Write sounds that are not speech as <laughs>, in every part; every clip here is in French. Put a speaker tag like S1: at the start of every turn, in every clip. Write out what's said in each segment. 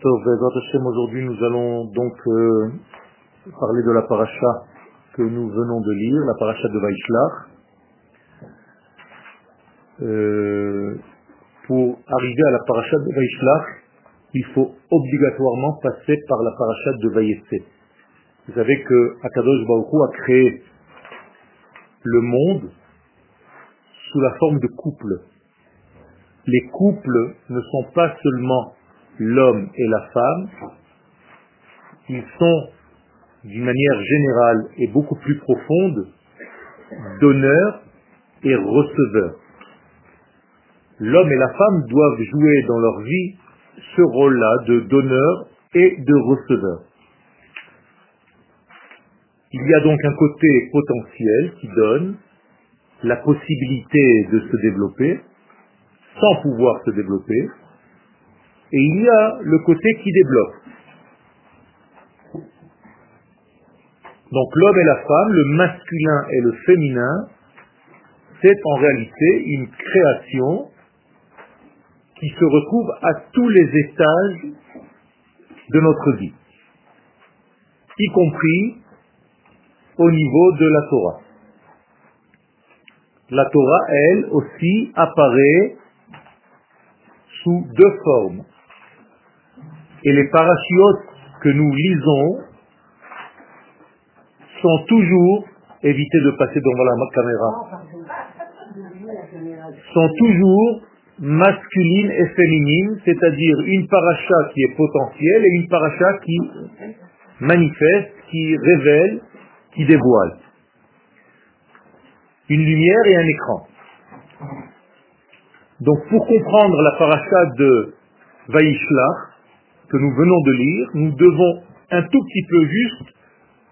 S1: Aujourd'hui, nous allons donc euh, parler de la paracha que nous venons de lire, la paracha de Vaishlach. Euh, pour arriver à la paracha de Vaishlach, il faut obligatoirement passer par la paracha de Vayetse. Vous savez que Akadosh Baruch a créé le monde sous la forme de couples. Les couples ne sont pas seulement l'homme et la femme, ils sont d'une manière générale et beaucoup plus profonde donneurs et receveurs. L'homme et la femme doivent jouer dans leur vie ce rôle-là de donneur et de receveur. Il y a donc un côté potentiel qui donne la possibilité de se développer sans pouvoir se développer, et il y a le côté qui débloque. Donc l'homme et la femme, le masculin et le féminin, c'est en réalité une création qui se retrouve à tous les étages de notre vie, y compris au niveau de la Torah. La Torah, elle aussi, apparaît sous deux formes. Et les parachutes que nous lisons sont toujours, évitez de passer devant la caméra, sont toujours masculines et féminines, c'est-à-dire une paracha qui est potentielle et une paracha qui manifeste, qui révèle, qui dévoile. Une lumière et un écran. Donc pour comprendre la paracha de Vaishlach, que nous venons de lire, nous devons un tout petit peu juste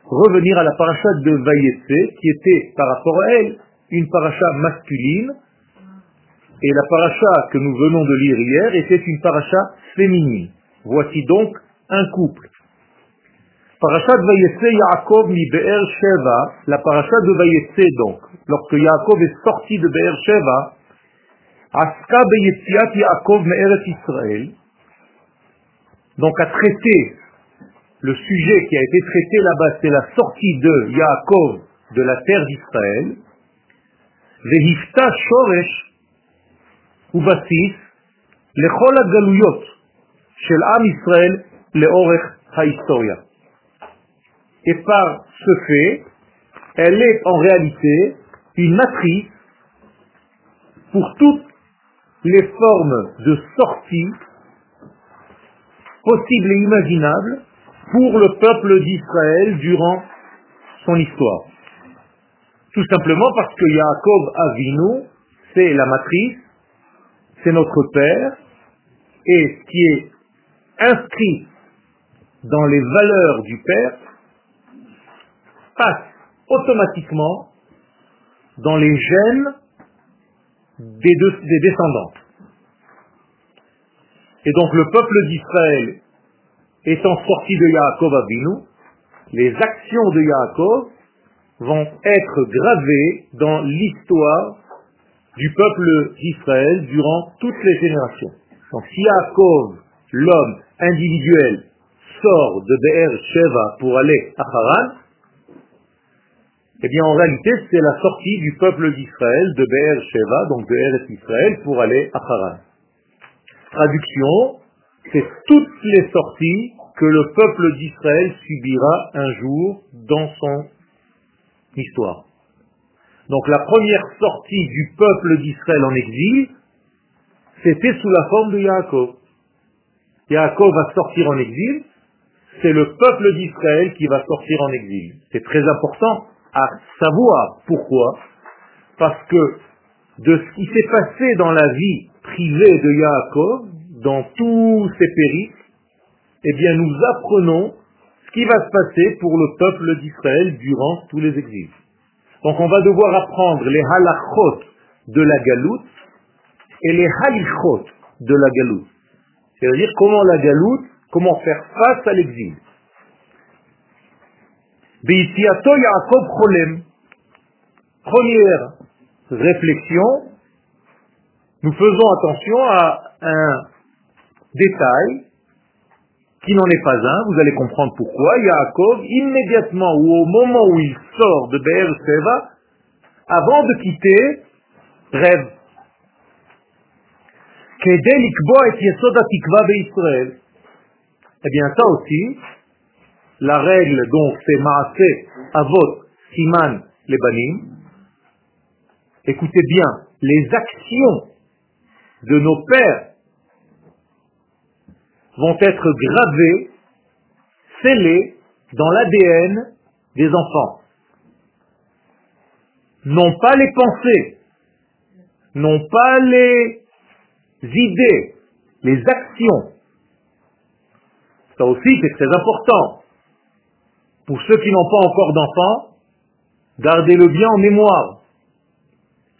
S1: revenir à la paracha de Vayetse, qui était par rapport à elle une paracha masculine, et la paracha que nous venons de lire hier était une paracha féminine. Voici donc un couple. Paracha de Vayetse Yaakov mi Be'er Sheva, la paracha de Vayetse donc, lorsque Yaakov est sorti de Be'er Sheva, Aska Beyetziat Yaakov Me'eret Israël, donc à traiter le sujet qui a été traité là-bas, c'est la sortie de Yaakov de la terre d'Israël. Vehifta Shoresh Ubasis Lechol Galuyot Shel Am Israël Leorech HaHistoria. Et par ce fait, elle est en réalité une matrice pour toutes les formes de sortie possibles et imaginables pour le peuple d'Israël durant son histoire. Tout simplement parce que Yaakov Avinu, c'est la matrice, c'est notre père, et ce qui est inscrit dans les valeurs du père passe automatiquement dans les gènes des, des descendants. Et donc le peuple d'Israël étant sorti de Yaakov Avinu, les actions de Yaakov vont être gravées dans l'histoire du peuple d'Israël durant toutes les générations. Donc si Yaakov, l'homme individuel, sort de Be'er Sheva pour aller à Haran, eh bien en réalité c'est la sortie du peuple d'Israël de Be'er Sheva, donc de Eretz Israël, pour aller à Haran. Traduction, c'est toutes les sorties que le peuple d'Israël subira un jour dans son histoire. Donc la première sortie du peuple d'Israël en exil, c'était sous la forme de Yaakov. Yaakov va sortir en exil, c'est le peuple d'Israël qui va sortir en exil. C'est très important à savoir pourquoi. Parce que de ce qui s'est passé dans la vie privée de Yaakov, dans tous ses périples, eh bien nous apprenons ce qui va se passer pour le peuple d'Israël durant tous les exils. Donc on va devoir apprendre les halachot de la galoute et les halichot de la galoute. C'est-à-dire comment la galoute, comment faire face à l'exil. Première réflexion, nous faisons attention à un détail qui n'en est pas un, vous allez comprendre pourquoi, Yaakov, immédiatement ou au moment où il sort de Be'er Seva, avant de quitter, rêve. Eh bien, ça aussi, la règle donc c'est Maaseh Avot Siman Lebanim. Écoutez bien, les actions de nos pères vont être gravées, scellées dans l'ADN des enfants. Non pas les pensées, non pas les idées, les actions. Ça aussi, c'est très important. Pour ceux qui n'ont pas encore d'enfants, gardez-le bien en mémoire.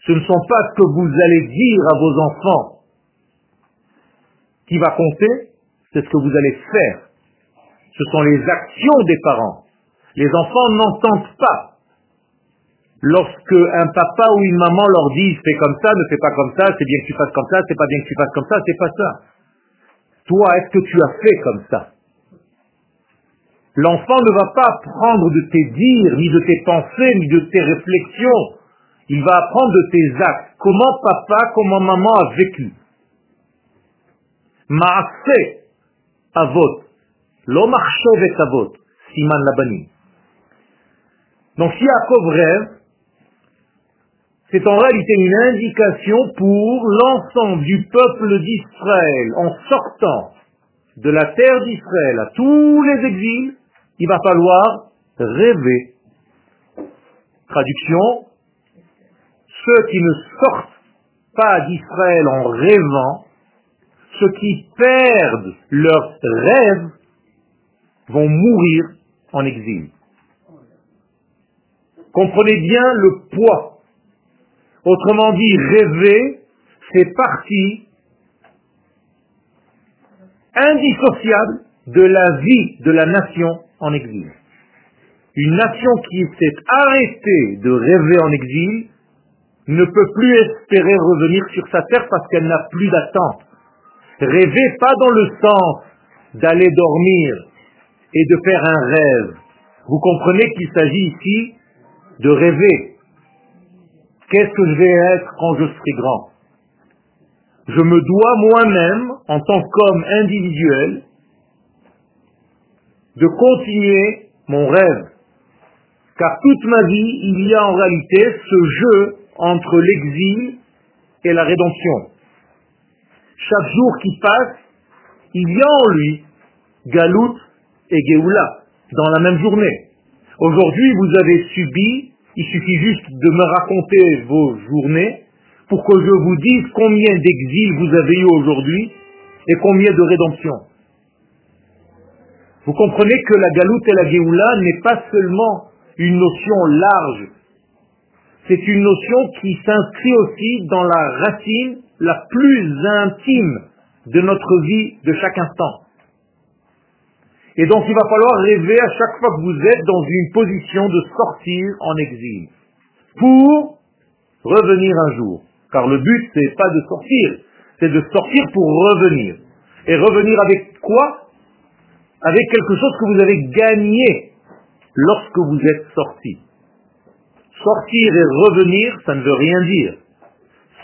S1: Ce ne sont pas ce que vous allez dire à vos enfants qui va compter, c'est ce que vous allez faire. Ce sont les actions des parents. Les enfants n'entendent pas. Lorsque un papa ou une maman leur dit fais comme ça, ne fais pas comme ça, c'est bien que tu fasses comme ça, c'est pas bien que tu fasses comme ça, c'est pas ça. Toi, est-ce que tu as fait comme ça? L'enfant ne va pas apprendre de tes dires, ni de tes pensées, ni de tes réflexions. Il va apprendre de tes actes. Comment papa, comment maman a vécu. Maasé avot. Lo marchevet avot. Siman labanim. Donc si Yaakov rêve, c'est en réalité une indication pour l'ensemble du peuple d'Israël en sortant de la terre d'Israël à tous les exils il va falloir rêver. Traduction, ceux qui ne sortent pas d'Israël en rêvant, ceux qui perdent leurs rêves, vont mourir en exil. Comprenez bien le poids. Autrement dit, rêver c'est partie indissociable de la vie de la nation en exil. Une nation qui s'est arrêtée de rêver en exil ne peut plus espérer revenir sur sa terre parce qu'elle n'a plus d'attente. Rêver pas dans le sens d'aller dormir et de faire un rêve. Vous comprenez qu'il s'agit ici de rêver. Qu'est-ce que je vais être quand je serai grand? Je me dois moi-même, en tant qu'homme individuel, de continuer mon rêve. Car toute ma vie, il y a en réalité ce jeu entre l'exil et la rédemption. Chaque jour qui passe, il y a en lui Galout et Géoula dans la même journée. Aujourd'hui, vous avez subi, il suffit juste de me raconter vos journées pour que je vous dise combien d'exil vous avez eu aujourd'hui et combien de rédemption. Vous comprenez que la galoute et la géoula n'est pas seulement une notion large, c'est une notion qui s'inscrit aussi dans la racine la plus intime de notre vie de chaque instant. Et donc il va falloir rêver à chaque fois que vous êtes dans une position de sortir en exil pour revenir un jour. Car le but, c'est pas de sortir, c'est de sortir pour revenir. Et revenir avec quoi? Avec quelque chose que vous avez gagné lorsque vous êtes sorti. Sortir et revenir, ça ne veut rien dire.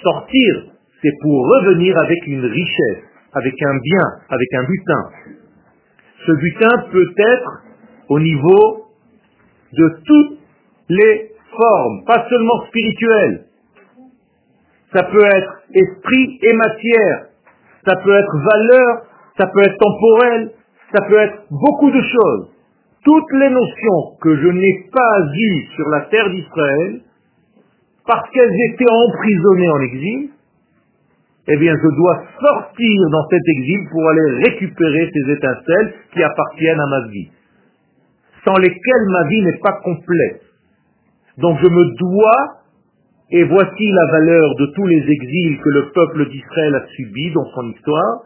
S1: Sortir, c'est pour revenir avec une richesse, avec un bien, avec un butin. Ce butin peut être au niveau de toutes les formes, pas seulement spirituelles. Ça peut être esprit et matière. Ça peut être valeur, ça peut être temporel, ça peut être beaucoup de choses. Toutes les notions que je n'ai pas eues sur la terre d'Israël, parce qu'elles étaient emprisonnées en exil, eh bien je dois sortir dans cet exil pour aller récupérer ces étincelles qui appartiennent à ma vie, sans lesquelles ma vie n'est pas complète. Donc je me dois, et voici la valeur de tous les exils que le peuple d'Israël a subis dans son histoire,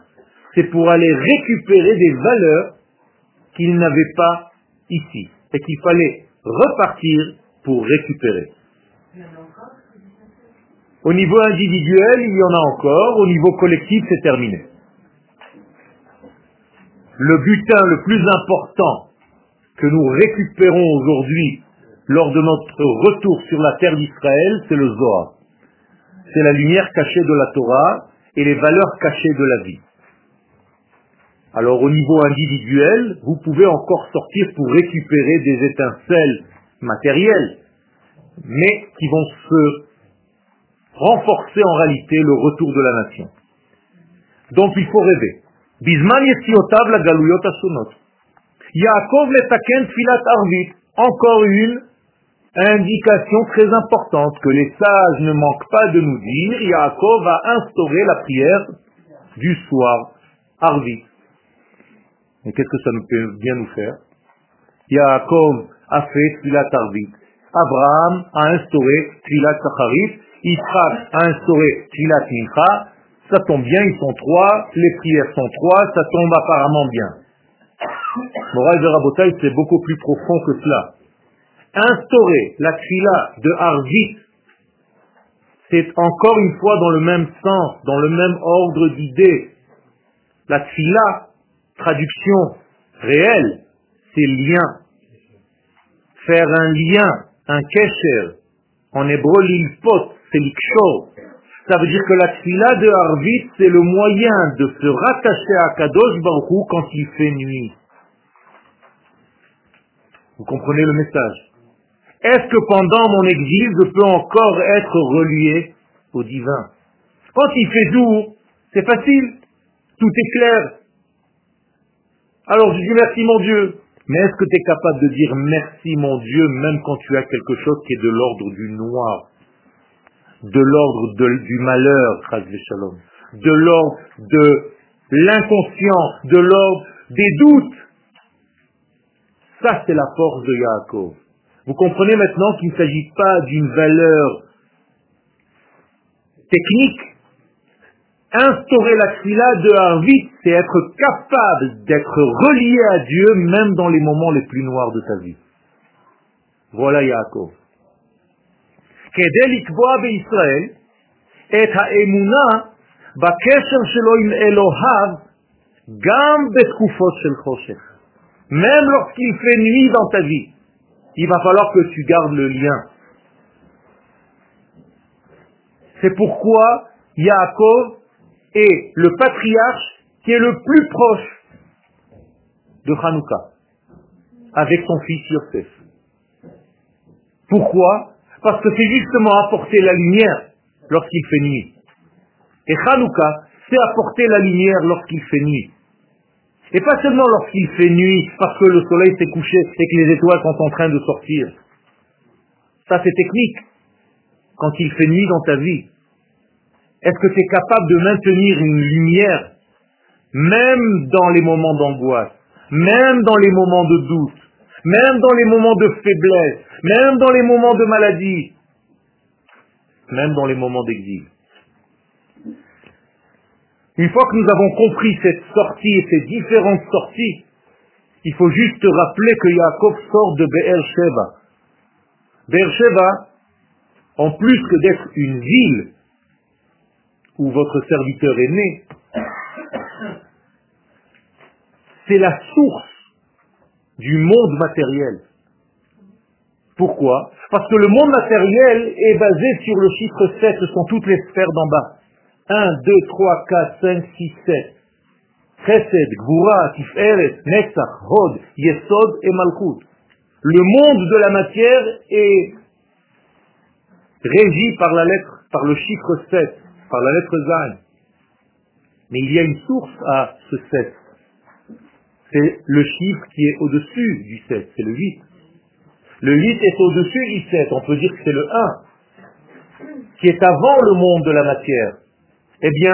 S1: c'est pour aller récupérer des valeurs qu'il n'avait pas ici et qu'il fallait repartir pour récupérer. Au niveau individuel, il y en a encore, au niveau collectif, c'est terminé. le butin le plus important que nous récupérons aujourd'hui lors de notre retour sur la terre d'Israël, c'est le Zohar. C'est la lumière cachée de la Torah et les valeurs cachées de la vie. Alors au niveau individuel, vous pouvez encore sortir pour récupérer des étincelles matérielles, mais qui vont se renforcer en réalité le retour de la nation. Donc il faut rêver. Bisman yesiotav la asunot. Yaakov letaken filat arvit. Encore une indication très importante que les sages ne manquent pas de nous dire. Yaakov va instaurer la prière du soir, arvit. Et qu'est-ce que ça nous peut bien nous faire? Yaakov a fait filat arvit. Abraham a instauré filat sacharit. Yitzhak a instauré filat mincha ça tombe bien, ils sont trois, les prières sont trois, ça tombe apparemment bien. Moral de Rabotaï, c'est beaucoup plus profond que cela. Instaurer la tfila de Harvit, c'est encore une fois dans le même sens, dans le même ordre d'idées. La tfila, traduction réelle, c'est lien. Faire un lien, un kesher. En hébreu, l'ilpot, c'est l'ikshor. Ça veut dire que la tfila de Harvit, c'est le moyen de se rattacher à Kadosh Baruch quand il fait nuit. Vous comprenez le message? Est-ce que pendant mon exil, je peux encore être relié au divin? Quand il fait jour, c'est facile, tout est clair. Alors je dis merci mon Dieu. Mais est-ce que tu es capable de dire merci mon Dieu même quand tu as quelque chose qui est de l'ordre du noir? De l'ordre du malheur, de l'ordre de l'inconscient, de l'ordre des doutes. Ça, c'est la force de Yaakov. Vous comprenez maintenant qu'il ne s'agit pas d'une valeur technique. Instaurer la fila de Harvit, c'est être capable d'être relié à Dieu même dans les moments les plus noirs de ta vie. Voilà Yaakov. כדי לקבוע בישראל את האמונה בקשר שלו עם אלוהיו גם בתקופות של חושך. Même lorsqu'il fait nuit dans ta vie, il va falloir que tu gardes le lien. C'est pourquoi Yaakov est le patriarche qui est le plus proche de Hanouka, avec son fils Yosef. Pourquoi parce que c'est justement apporter la lumière lorsqu'il fait nuit. Et Hanouka, c'est apporter la lumière lorsqu'il fait nuit. Et pas seulement lorsqu'il fait nuit, parce que le soleil s'est couché et que les étoiles sont en train de sortir. Ça, c'est technique. Quand il fait nuit dans ta vie, est-ce que tu es capable de maintenir une lumière, même dans les moments d'angoisse, même dans les moments de doute, même dans les moments de faiblesse, même dans les moments de maladie, même dans les moments d'exil. Une fois que nous avons compris cette sortie et ces différentes sorties, il faut juste rappeler que Yaakov sort de Be'er Sheva. Be'er Sheva, en plus que d'être une ville où votre serviteur est né, c'est la source du monde matériel. Pourquoi? Parce que le monde matériel est basé sur le chiffre 7, ce sont toutes les sphères d'en bas. 1, 2, 3, 4, 5, 6, 7. Chesed, Gvura, Tiferet, Netzach, Hod, Yesod et Malchut. Le monde de la matière est régi par la lettre, par le chiffre 7, par la lettre Zain. Mais il y a une source à ce 7 c'est le chiffre qui est au-dessus du 7, c'est le 8. Le 8 est au-dessus du 7, on peut dire que c'est le 1, qui est avant le monde de la matière. Eh bien,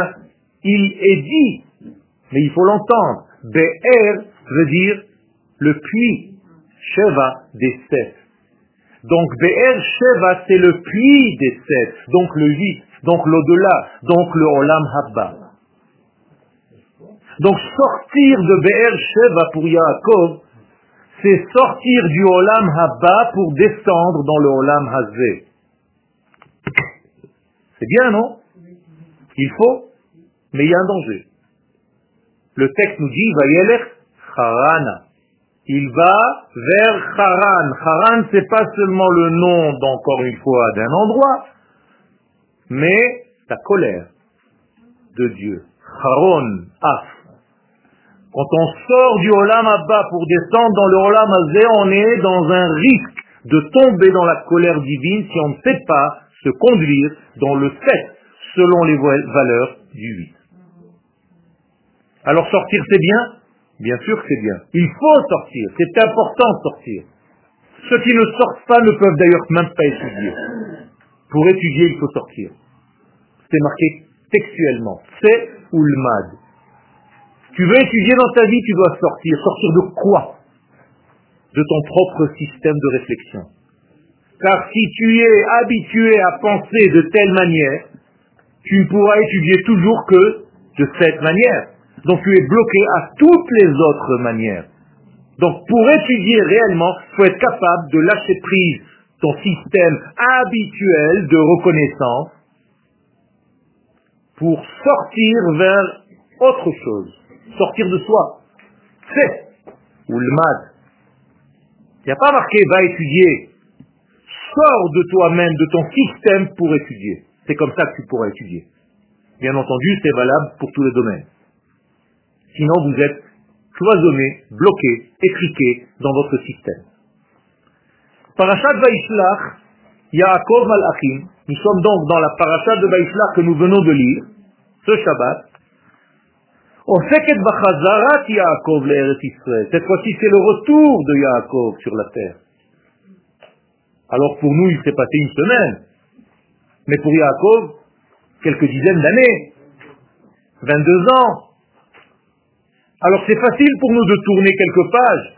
S1: il est dit, mais il faut l'entendre, Be'er veut dire le puits, Sheva des 7. Donc Be'er Sheva, c'est le puits des 7, donc le 8, donc l'au-delà, donc le Olam Habba. Donc sortir de Be'er Sheva pour Yaakov, c'est sortir du Olam Haba pour descendre dans le Olam Hazé. C'est bien, non? Il faut, mais il y a un danger. Le texte nous dit, Vayelech Harana. Il va vers Haran. Haran, c'est pas seulement le nom, encore une fois, d'un endroit, mais la colère de Dieu. Haron, Af. Quand on sort du Olam Abba pour descendre dans le Olam Azé, on est dans un risque de tomber dans la colère divine si on ne sait pas se conduire dans le fait selon les valeurs du 8. Alors sortir c'est bien? Bien sûr que c'est bien. Il faut sortir, c'est important de sortir. Ceux qui ne sortent pas ne peuvent d'ailleurs même pas étudier. Pour étudier, il faut sortir. C'est marqué textuellement. C'est ou le mad. Tu veux étudier dans ta vie, tu dois sortir. Sortir de quoi? De ton propre système de réflexion. Car si tu es habitué à penser de telle manière, tu ne pourras étudier toujours que de cette manière. Donc tu es bloqué à toutes les autres manières. Donc pour étudier réellement, il faut être capable de lâcher prise ton système habituel de reconnaissance pour sortir vers autre chose, sortir de soi. C'est ou le mat. Il n'y a pas marqué va étudier. Sors de toi-même, de ton système pour étudier. C'est comme ça que tu pourras étudier. Bien entendu, c'est valable pour tous les domaines. Sinon, vous êtes cloisonné, bloqué, étriqué dans votre système. Parashat Vaishlach, Yaakov Malachim, nous sommes donc dans la parashat de Vaishlach que nous venons de lire, ce Shabbat. Oseket Bachazarat Yaakov Israël. Cette fois-ci, c'est le retour de Yaakov sur la terre. Alors pour nous, il s'est passé une semaine. Mais pour Yaakov, quelques dizaines d'années. 22 ans. Alors c'est facile pour nous de tourner quelques pages,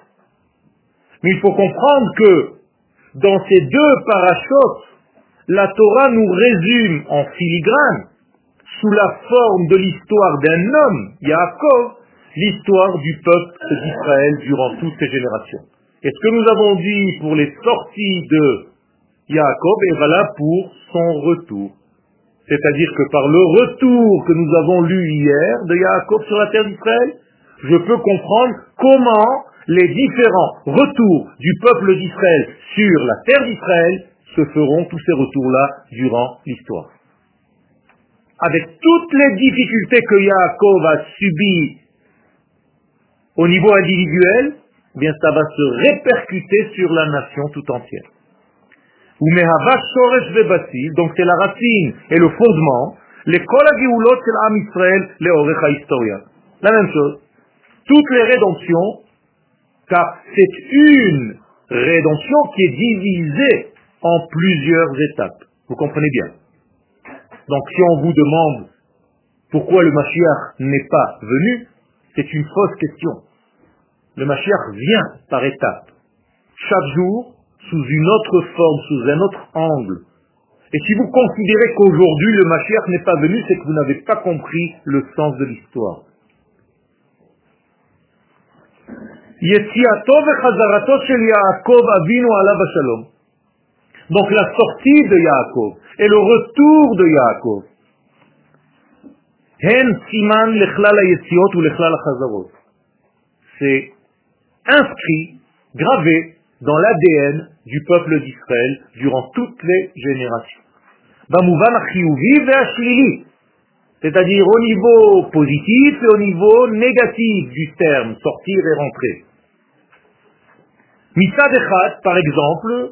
S1: mais il faut comprendre que dans ces deux parachutes, la Torah nous résume en filigrane, sous la forme de l'histoire d'un homme, Yaakov, l'histoire du peuple d'Israël durant toutes ces générations. Et ce que nous avons dit pour les sorties de Yaakov est valable pour son retour. C'est-à-dire que par le retour que nous avons lu hier de Yaakov sur la terre d'Israël, je peux comprendre comment les différents retours du peuple d'Israël sur la terre d'Israël se feront, tous ces retours-là, durant l'histoire. Avec toutes les difficultés que Yaakov a subies au niveau individuel, eh bien ça va se répercuter sur la nation tout entière. Donc c'est la racine et le fondement, La même chose toutes les rédemptions, car c'est une rédemption qui est divisée en plusieurs étapes. Vous comprenez bien? Donc si on vous demande pourquoi le Mashiach n'est pas venu, c'est une fausse question. Le Mashiach vient par étapes. Chaque jour, sous une autre forme, sous un autre angle. Et si vous considérez qu'aujourd'hui le Mashiach n'est pas venu, c'est que vous n'avez pas compris le sens de l'histoire. Donc la sortie de Yaakov et le retour de Yaakov. C'est inscrit, gravé dans l'ADN du peuple d'Israël durant toutes les générations. C'est-à-dire au niveau positif et au niveau négatif du terme, sortir et rentrer. Echad, par exemple,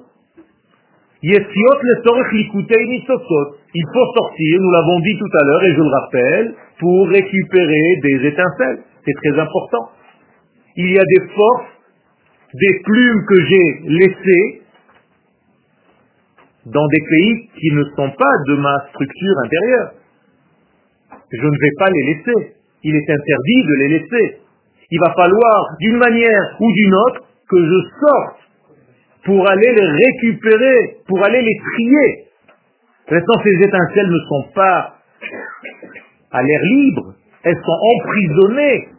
S1: Il faut sortir, nous l'avons dit tout à l'heure et je le rappelle, pour récupérer des étincelles. C'est très important. Il y a des forces, des plumes que j'ai laissées dans des pays qui ne sont pas de ma structure intérieure. Je ne vais pas les laisser. Il est interdit de les laisser. Il va falloir, d'une manière ou d'une autre, que je sorte pour aller les récupérer, pour aller les trier. Maintenant, ces étincelles ne sont pas à l'air libre, elles sont emprisonnées,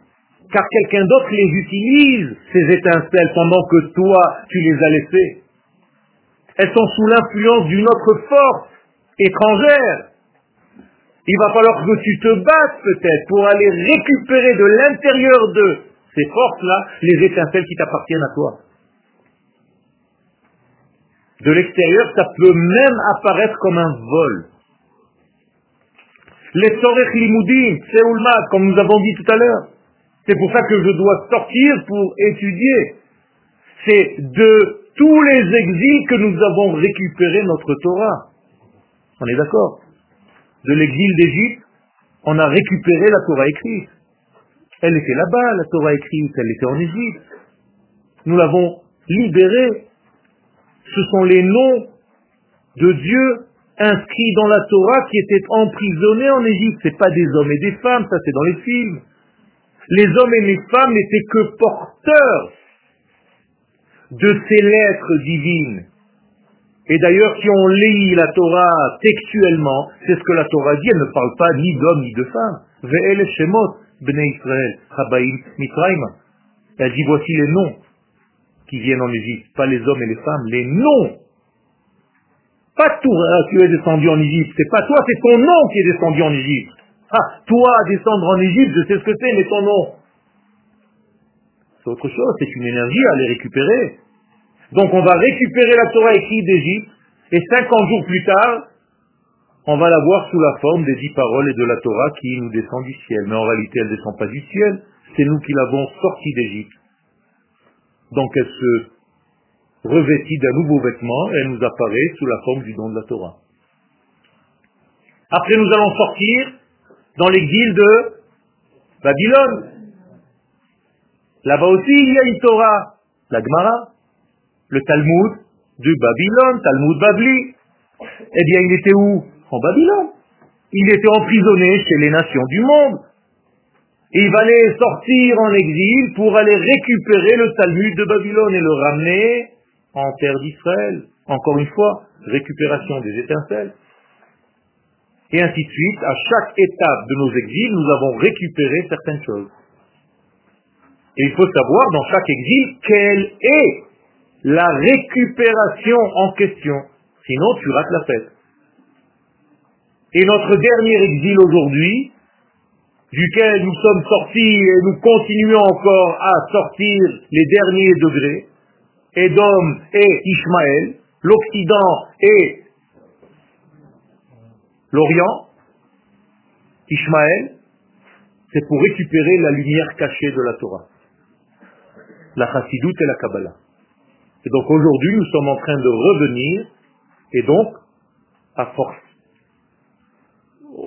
S1: car quelqu'un d'autre les utilise, ces étincelles, pendant que toi, tu les as laissées. Elles sont sous l'influence d'une autre force étrangère. Il va falloir que tu te battes peut-être pour aller récupérer de l'intérieur de ces forces-là, les étincelles qui t'appartiennent à toi. De l'extérieur, ça peut même apparaître comme un vol. Les Sorech Limoudim, Seoulmat, comme nous avons dit tout à l'heure. C'est pour ça que je dois sortir pour étudier. C'est de tous les exils que nous avons récupéré notre Torah. On est d'accord De l'exil d'Égypte, on a récupéré la Torah écrite. Elle était là-bas, la Torah écrite, elle était en Égypte. Nous l'avons libérée. Ce sont les noms de Dieu inscrits dans la Torah qui étaient emprisonnés en Égypte. Ce pas des hommes et des femmes, ça c'est dans les films. Les hommes et les femmes n'étaient que porteurs de ces lettres divines. Et d'ailleurs, si on lit la Torah textuellement, c'est ce que la Torah dit, elle ne parle pas ni d'hommes ni de femmes. Elle dit, voici les noms qui viennent en Égypte, pas les hommes et les femmes, les noms. Pas toi qui es descendu en Égypte, c'est pas toi, c'est ton nom qui est descendu en Égypte. Ah, toi descendre en Égypte, je sais ce que c'est, mais ton nom. C'est autre chose, c'est une énergie à aller récupérer. Donc on va récupérer la Torah écrite d'Égypte, et 50 jours plus tard, on va la voir sous la forme des dix paroles et de la Torah qui nous descend du ciel. Mais en réalité, elle ne descend pas du ciel, c'est nous qui l'avons sortie d'Égypte. Donc elle se revêtit d'un nouveau vêtement et elle nous apparaît sous la forme du don de la Torah. Après, nous allons sortir dans l'exil de Babylone. Là-bas aussi, il y a une Torah, la Gemara, le Talmud de Babylone, Talmud Babli. Eh bien, il était où? En Babylone. Il était emprisonné chez les nations du monde. Il allait sortir en exil pour aller récupérer le Talmud de Babylone et le ramener en terre d'Israël. Encore une fois, récupération des étincelles. Et ainsi de suite, à chaque étape de nos exils, nous avons récupéré certaines choses. Et il faut savoir dans chaque exil quelle est la récupération en question. Sinon, tu rates la fête. Et notre dernier exil aujourd'hui, duquel nous sommes sortis et nous continuons encore à sortir les derniers degrés, Edom et Ishmaël, l'Occident et l'Orient, Ishmaël, c'est pour récupérer la lumière cachée de la Torah. La chassidoute et la Kabbalah. Et donc aujourd'hui, nous sommes en train de revenir, et donc, à force,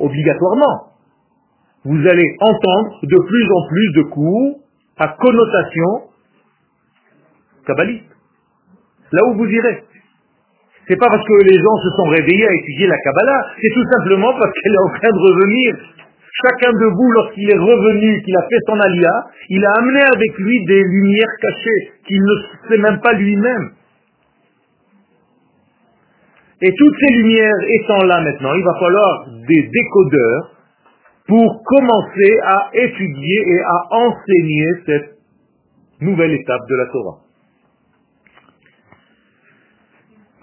S1: obligatoirement, vous allez entendre de plus en plus de cours à connotation kabbaliste. Là où vous irez. C'est pas parce que les gens se sont réveillés à étudier la Kabbalah, c'est tout simplement parce qu'elle est en train de revenir Chacun de vous, lorsqu'il est revenu, qu'il a fait son alia, il a amené avec lui des lumières cachées qu'il ne sait même pas lui-même. Et toutes ces lumières étant là maintenant, il va falloir des décodeurs pour commencer à étudier et à enseigner cette nouvelle étape de la Torah.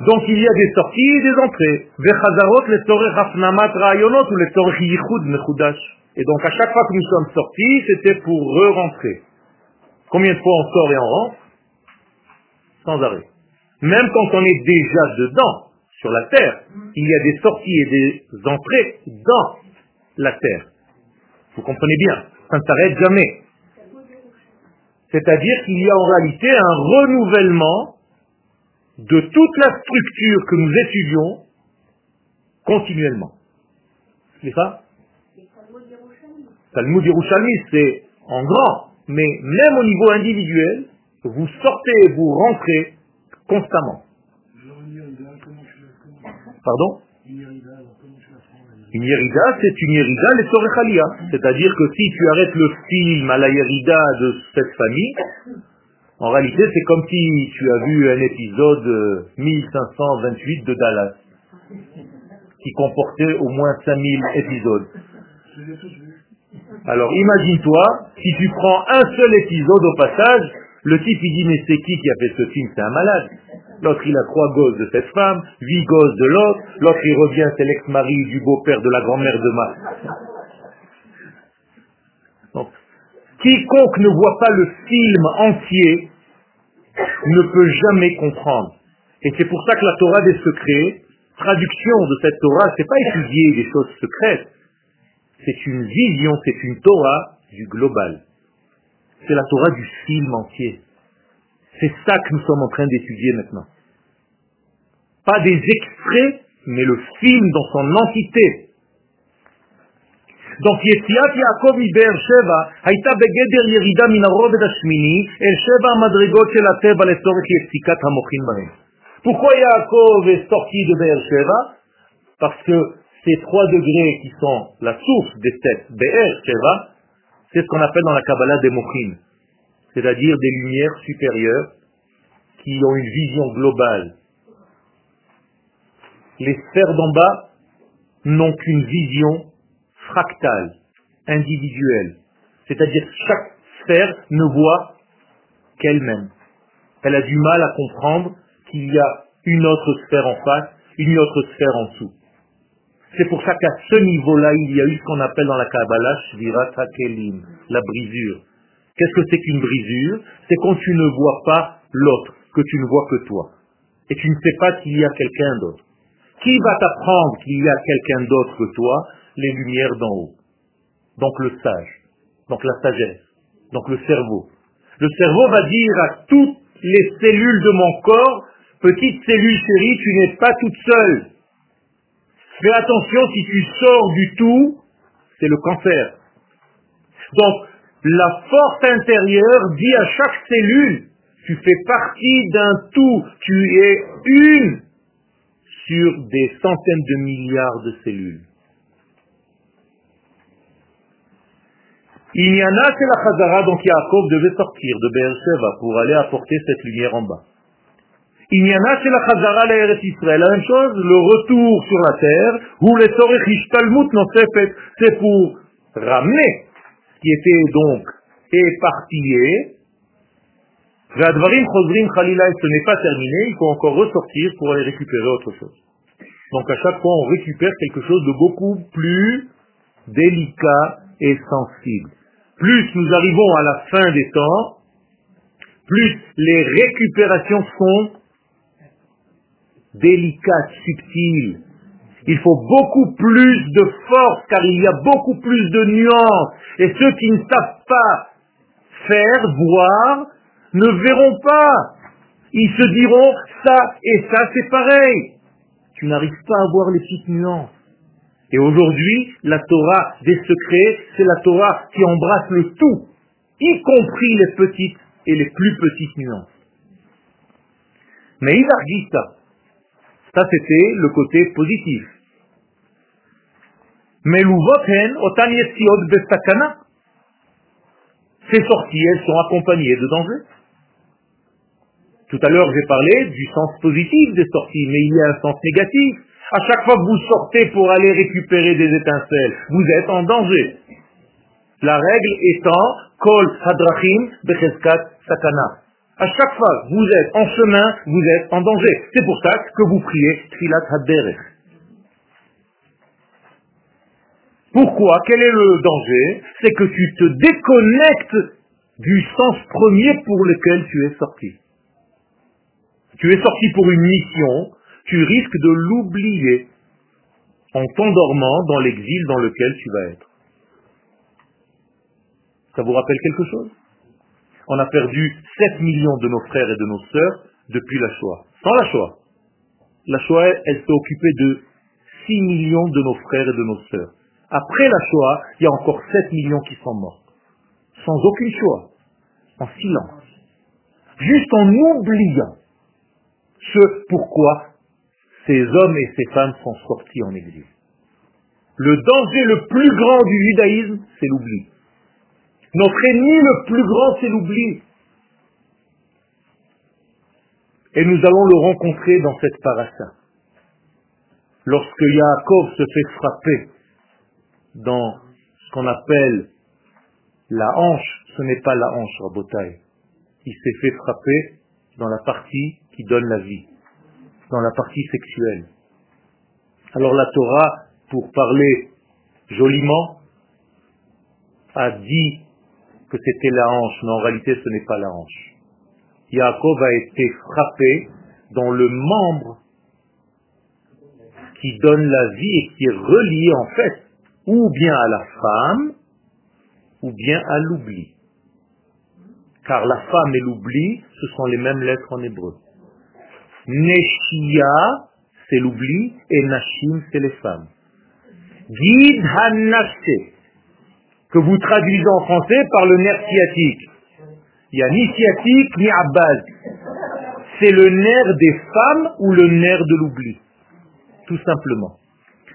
S1: Donc il y a des sorties et des entrées. Et donc à chaque fois que nous sommes sortis, c'était pour re-rentrer. Combien de fois on sort et on rentre Sans arrêt. Même quand on est déjà dedans, sur la terre, il y a des sorties et des entrées dans la terre. Vous comprenez bien, ça ne s'arrête jamais. C'est-à-dire qu'il y a en réalité un renouvellement de toute la structure que nous étudions continuellement. C'est ça? Talmud Yerushalmi, c'est en grand, mais même au niveau individuel, vous sortez, vous rentrez constamment. Pardon? Une yerida, c'est une yerida, les sorechalia. C'est-à-dire que si tu arrêtes le film à la yerida de cette famille, en réalité, c'est comme si tu as vu un épisode 1528 de Dallas, qui comportait au moins 5000 épisodes. Alors imagine-toi, si tu prends un seul épisode au passage, le type il dit mais c'est qui qui a fait ce film? C'est un malade. L'autre il a trois gosses de cette femme, huit gosses de l'autre, l'autre il revient, c'est l'ex-mari du beau-père de la grand-mère de ma. Quiconque ne voit pas le film entier ne peut jamais comprendre. Et c'est pour ça que la Torah des secrets, traduction de cette Torah, c'est pas étudier des choses secrètes. C'est une vision, c'est une Torah du global. C'est la Torah du film entier. C'est ça que nous sommes en train d'étudier maintenant. Pas des extraits, mais le film dans son entité. Donc יציאת יעקב מבאר שבע הייתה בגדר ירידה מן הרובד השמיני אל שבע המדרגות של הטבע לצורך יציקת המוחין בהם. Pourquoi Yaakov est sorti de Be'er Sheva Parce que ces trois degrés qui sont la source des sept Be'er Sheva, c'est ce qu'on appelle dans la Kabbalah des Mochin, c'est-à-dire des lumières supérieures qui ont une vision globale. Les sphères d'en bas n'ont qu'une vision fractale, individuelle. C'est-à-dire chaque sphère ne voit qu'elle-même. Elle a du mal à comprendre qu'il y a une autre sphère en face, une autre sphère en dessous. C'est pour ça qu'à ce niveau-là, il y a eu ce qu'on appelle dans la Kabbalah Shvirat HaKelim, la brisure. Qu'est-ce que c'est qu'une brisure? C'est quand tu ne vois pas l'autre, que tu ne vois que toi. Et tu ne sais pas qu'il y a quelqu'un d'autre. Qui va t'apprendre qu'il y a quelqu'un d'autre que toi? Les lumières d'en haut. Donc le sage, donc la sagesse, donc le cerveau. Le cerveau va dire à toutes les cellules de mon corps, petite cellule chérie, tu n'es pas toute seule. Fais attention, si tu sors du tout, c'est le cancer. Donc, la force intérieure dit à chaque cellule, tu fais partie d'un tout, tu es une sur des centaines de milliards de cellules. Inyana c'est la Chazara, donc Yaakov devait sortir de Be'er pour aller apporter cette lumière en bas. Inyana c'est la Chazara la Israël, la même chose, le retour sur la terre, où les Sorech Ishtalmut c'est pour ramener ce qui était donc éparpillé. Vadvarim Chosrim Khalila, ce n'est pas terminé, il faut encore ressortir pour aller récupérer autre chose. Donc à chaque fois, on récupère quelque chose de beaucoup plus délicat et sensible plus nous arrivons à la fin des temps, plus les récupérations sont délicates, subtiles. Il faut beaucoup plus de force car il y a beaucoup plus de nuances. Et ceux qui ne savent pas faire, voir, ne verront pas. Ils se diront ça et ça c'est pareil. Tu n'arrives pas à voir les petites nuances. Et aujourd'hui, la Torah des secrets, c'est la Torah qui embrasse le tout, y compris les petites et les plus petites nuances. Mais Ivargita, ça c'était le côté positif. Mais. Ces sorties, elles sont accompagnées de dangers. Tout à l'heure, j'ai parlé du sens positif des sorties, mais il y a un sens négatif. À chaque fois que vous sortez pour aller récupérer des étincelles, vous êtes en danger. La règle étant Kol Hadrachim Becheskat Sakana. À chaque fois vous êtes en chemin, vous êtes en danger. C'est pour ça que vous priez Tfilat Haderech. Pourquoi? Quel est le danger? C'est que tu te déconnectes du sens premier pour lequel tu es sorti. Tu es sorti pour une mission, tu risques de l'oublier en t'endormant dans l'exil dans lequel tu vas être. Ça vous rappelle quelque chose? On a perdu 7 millions de nos frères et de nos sœurs depuis la Shoah. Sans la Shoah. La Shoah, elle s'est occupée de 6 millions de nos frères et de nos sœurs. Après la Shoah, il y a encore 7 millions qui sont morts. Sans aucune Shoah. En silence. Juste en oubliant ce pourquoi ces hommes et ces femmes sont sortis en exil. Le danger le plus grand du judaïsme, c'est l'oubli. Notre ennemi le plus grand, c'est l'oubli. Et nous allons le rencontrer dans cette parasha. Lorsque Yaakov se fait frapper dans ce qu'on appelle la hanche, ce n'est pas la hanche, Rabotai. Il s'est fait frapper dans la partie qui donne la vie dans la partie sexuelle. Alors la Torah, pour parler joliment, a dit que c'était la hanche, mais en réalité ce n'est pas la hanche. Yaakov a été frappé dans le membre qui donne la vie et qui est relié en fait ou bien à la femme ou bien à l'oubli. Car la femme et l'oubli, ce sont les mêmes lettres en hébreu. Neshia, c'est l'oubli, et Nashim, c'est les femmes. Que vous traduisez en français par le nerf sciatique. Il n'y a ni sciatique ni abbas. C'est le nerf des femmes ou le nerf de l'oubli. Tout simplement.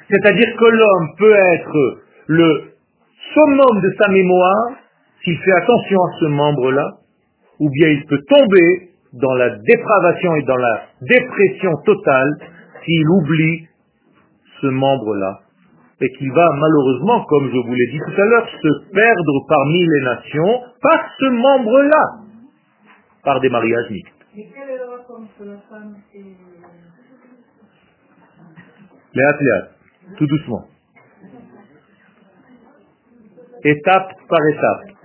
S1: C'est-à-dire que l'homme peut être le summum de sa mémoire s'il fait attention à ce membre-là, ou bien il peut tomber dans la dépravation et dans la dépression totale s'il oublie ce membre-là et qu'il va malheureusement, comme je vous l'ai dit tout à l'heure, se perdre parmi les nations par ce membre-là, par des mariages mixtes. Mais quel est le rapport entre la femme et... Les tout doucement. Étape par étape.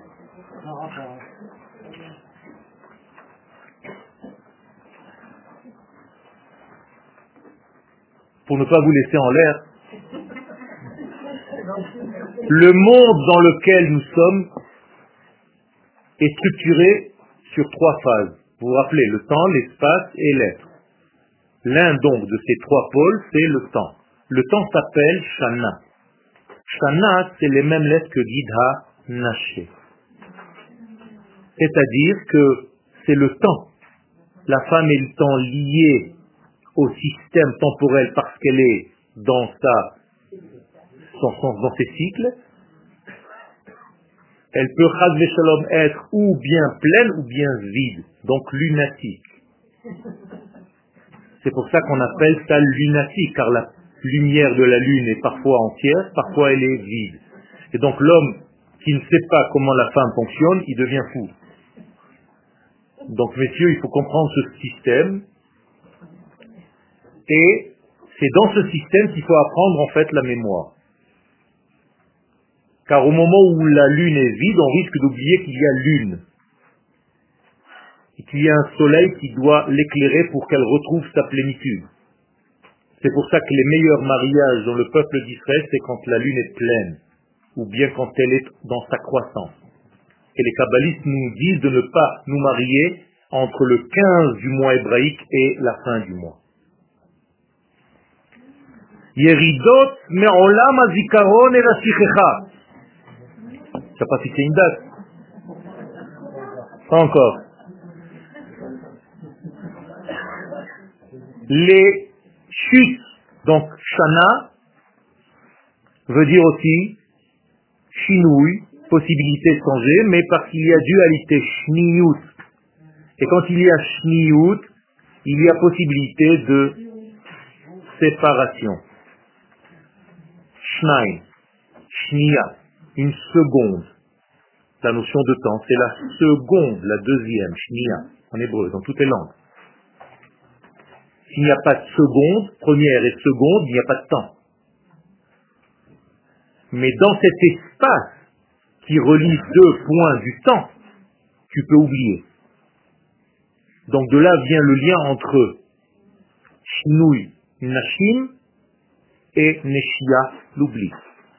S1: Pour ne pas vous laisser en l'air, le monde dans lequel nous sommes est structuré sur trois phases. Vous vous rappelez, le temps, l'espace et l'être. L'un donc de ces trois pôles, c'est le temps. Le temps s'appelle Shana. Shana, c'est les mêmes lettres que Gidha Naché. C'est-à-dire que c'est le temps. La femme est le temps lié au système temporel parce qu'elle est dans sa dans ses cycles, elle peut shalom être ou bien pleine ou bien vide, donc lunatique. C'est pour ça qu'on appelle ça lunatique, car la lumière de la lune est parfois entière, parfois elle est vide. Et donc l'homme qui ne sait pas comment la femme fonctionne, il devient fou. Donc messieurs, il faut comprendre ce système. Et c'est dans ce système qu'il faut apprendre en fait la mémoire. Car au moment où la lune est vide, on risque d'oublier qu'il y a lune. Et qu'il y a un soleil qui doit l'éclairer pour qu'elle retrouve sa plénitude. C'est pour ça que les meilleurs mariages dans le peuple d'Israël, c'est quand la lune est pleine, ou bien quand elle est dans sa croissance. Et les kabbalistes nous disent de ne pas nous marier entre le 15 du mois hébraïque et la fin du mois. Tu n'as pas fixé une date Pas encore. Les chutes, donc shana, veut dire aussi chinouille, possibilité de changer, mais parce qu'il y a dualité shniyut. Et quand il y a shniyut, il y a possibilité de séparation. Shnaï, shniya une seconde. La notion de temps, c'est la seconde, la deuxième, shnia, en hébreu, dans toutes les langues. S'il n'y a pas de seconde, première et seconde, il n'y a pas de temps. Mais dans cet espace qui relie deux points du temps, tu peux oublier. Donc de là vient le lien entre Shinui Nashim et Neshia, l'oubli.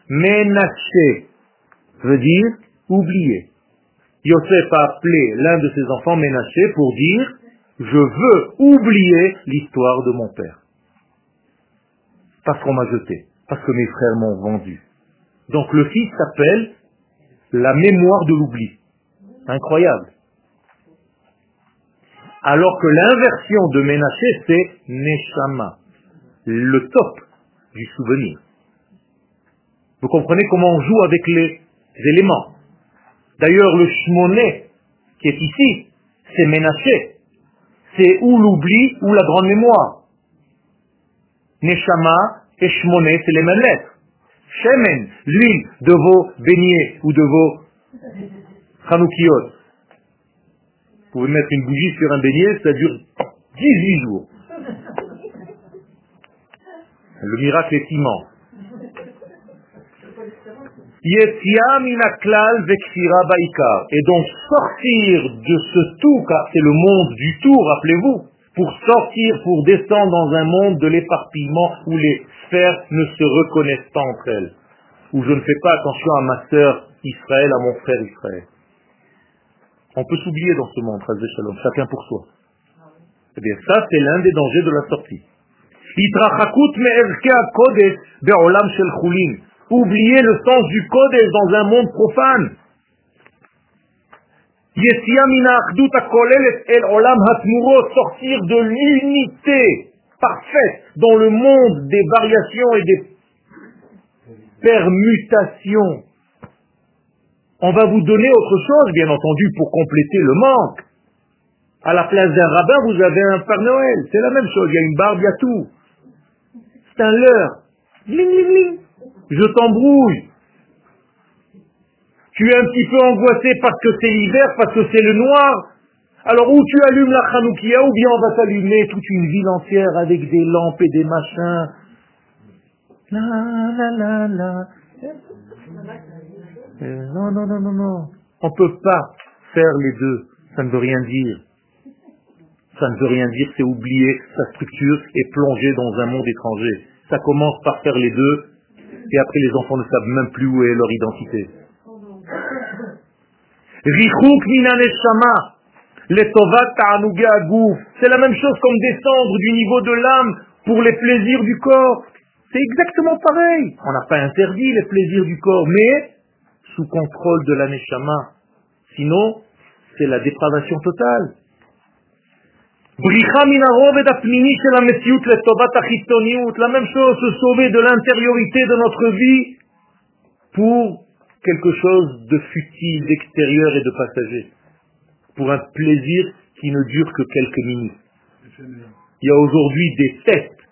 S1: Menaché, veut dire oublier. Yosef a appelé l'un de ses enfants Ménaché pour dire je veux oublier l'histoire de mon père. Parce qu'on m'a jeté, parce que mes frères m'ont vendu. Donc le fils s'appelle la mémoire de l'oubli. Incroyable. Alors que l'inversion de Ménaché, c'est Neshama, le top du souvenir. Vous comprenez comment on joue avec les éléments. D'ailleurs, le shmoné qui est ici, c'est ménaché. C'est ou l'oubli ou la grande mémoire. Neshama et shmoné, c'est les mêmes lettres. Shemen, l'huile de vos beignets ou de vos chanoukiot. Vous pouvez mettre une bougie sur un beignet, ça dure 18 jours. Le miracle est immense. Et donc sortir de ce tout, car c'est le monde du tout, rappelez-vous, pour sortir, pour descendre dans un monde de l'éparpillement où les sphères ne se reconnaissent pas entre elles. Où je ne fais pas attention à ma sœur Israël, à mon frère Israël. On peut s'oublier dans ce monde, chacun pour soi. Eh bien, ça, c'est l'un des dangers de la sortie. Oublier le sens du Kodesh dans un monde profane. Sortir de l'unité parfaite dans le monde des variations et des permutations. On va vous donner autre chose, bien entendu, pour compléter le manque. À la place d'un rabbin, vous avez un Père Noël. C'est la même chose. Il y a une barbe, il y a tout. C'est un leurre. Je t'embrouille. Tu es un petit peu angoissé parce que c'est l'hiver, parce que c'est le noir. Alors où tu allumes la Hanoukia, ou bien on va t'allumer toute une ville entière avec des lampes et des machins. Euh, non, non, non, non, non. On ne peut pas faire les deux. Ça ne veut rien dire. Ça ne veut rien dire, c'est oublier sa structure et plonger dans un monde étranger. Ça commence par faire les deux, et après les enfants ne savent même plus où est leur identité. C'est la même chose comme descendre du niveau de l'âme pour les plaisirs du corps. C'est exactement pareil. On n'a pas interdit les plaisirs du corps, mais sous contrôle de la Sinon, c'est la dépravation totale. La même chose, se sauver de l'intériorité de notre vie pour quelque chose de futile, d'extérieur et de passager. Pour un plaisir qui ne dure que quelques minutes. Il y a aujourd'hui des tests.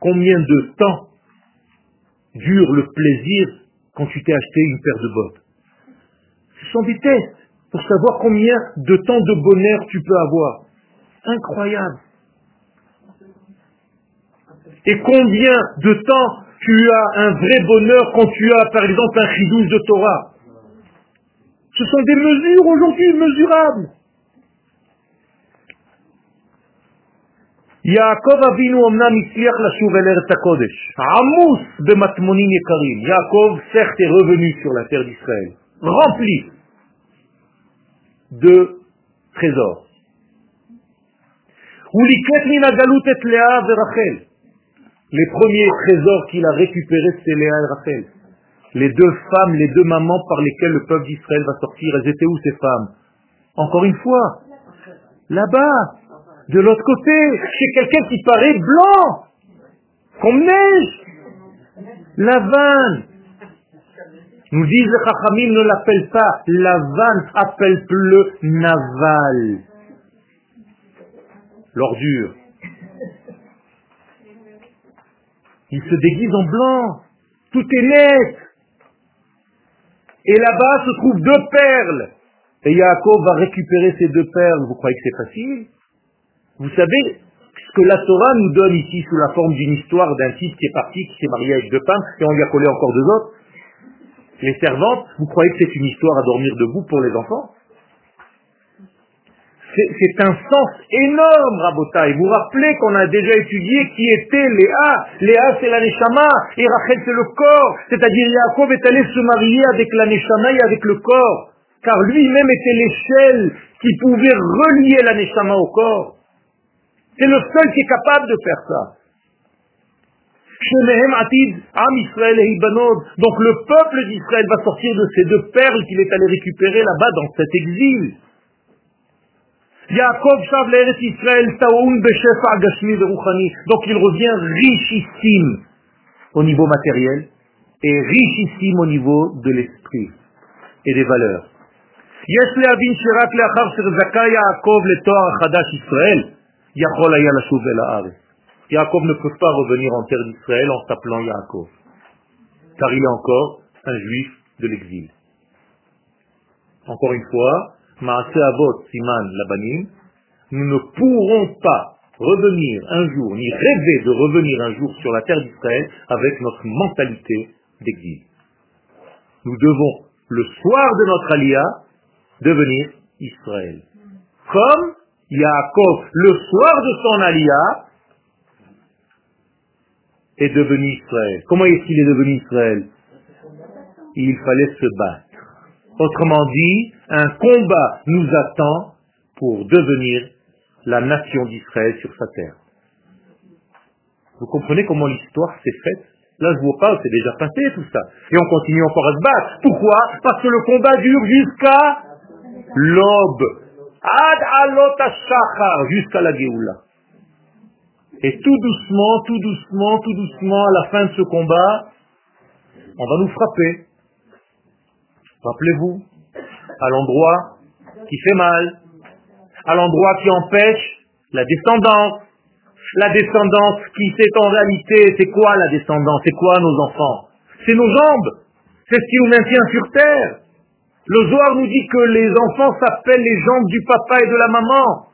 S1: Combien de temps dure le plaisir quand tu t'es acheté une paire de bottes? Ce sont des tests pour savoir combien de temps de bonheur tu peux avoir incroyable. Et combien de temps tu as un vrai bonheur quand tu as, par exemple, un chidouche de Torah Ce sont des mesures aujourd'hui mesurables. Yaakov Avinu omnam הצליח לשוב אל ארץ הקודש, עמוס במטמונים יקרים. Yaakov certes est revenu sur la terre d'Israël, rempli de trésors. Les premiers trésors qu'il a récupérés, c'est Léa et Rachel. Les deux femmes, les deux mamans par lesquelles le peuple d'Israël va sortir, elles étaient où ces femmes? Encore une fois, là-bas, de l'autre côté, chez quelqu'un qui paraît blanc, comme neige. La vanne. Nous disent les Chachamim ne l'appelle pas la vanne, appelle le naval l'ordure. Il se déguise en blanc. Tout est net. Et là-bas se trouvent deux perles. Et Yaakov va récupérer ces deux perles. Vous croyez que c'est facile? Vous savez ce que la Torah nous donne ici sous la forme d'une histoire d'un type qui est parti, qui s'est marié avec deux femmes, et on lui a collé encore deux autres. Les servantes, vous croyez que c'est une histoire à dormir debout pour les enfants? C'est un sens énorme, Rabotai. Vous vous rappelez qu'on a déjà étudié qui était Léa. Léa, c'est la Neshama, et Rachel, c'est le corps. C'est-à-dire, Yaakov est allé se marier avec la Neshama et avec le corps. Car lui-même était l'échelle qui pouvait relier la Neshama au corps. C'est le seul qui est capable de faire ça. Donc le peuple d'Israël va sortir de ces deux perles qu'il est allé récupérer là-bas dans cet exil. Yaakov Israël Donc il revient richissime au niveau matériel et richissime au niveau de l'esprit et des valeurs. Yaakov ne peut pas revenir en terre d'Israël en s'appelant Yaakov, car il est encore un juif de l'exil. Encore une fois, nous ne pourrons pas revenir un jour, ni rêver de revenir un jour sur la terre d'Israël avec notre mentalité d'exil. Nous devons, le soir de notre alia, devenir Israël. Comme Yaakov, le soir de son alia, est devenu Israël. Comment est-ce qu'il est devenu Israël? Il fallait se battre. Autrement dit, un combat nous attend pour devenir la nation d'Israël sur sa terre. Vous comprenez comment l'histoire s'est faite? Là, je vous parle, c'est déjà passé tout ça. Et on continue encore à se battre. Pourquoi? Parce que le combat dure jusqu'à l'aube. Ad alot jusqu'à la Géoula. Et tout doucement, tout doucement, tout doucement, à la fin de ce combat, on va nous frapper. Rappelez-vous, à l'endroit qui fait mal, à l'endroit qui empêche la descendance. La descendance qui c'est en réalité, c'est quoi la descendance? C'est quoi nos enfants? C'est nos jambes. C'est ce qui nous maintient sur terre. Le Zohar nous dit que les enfants s'appellent les jambes du papa et de la maman.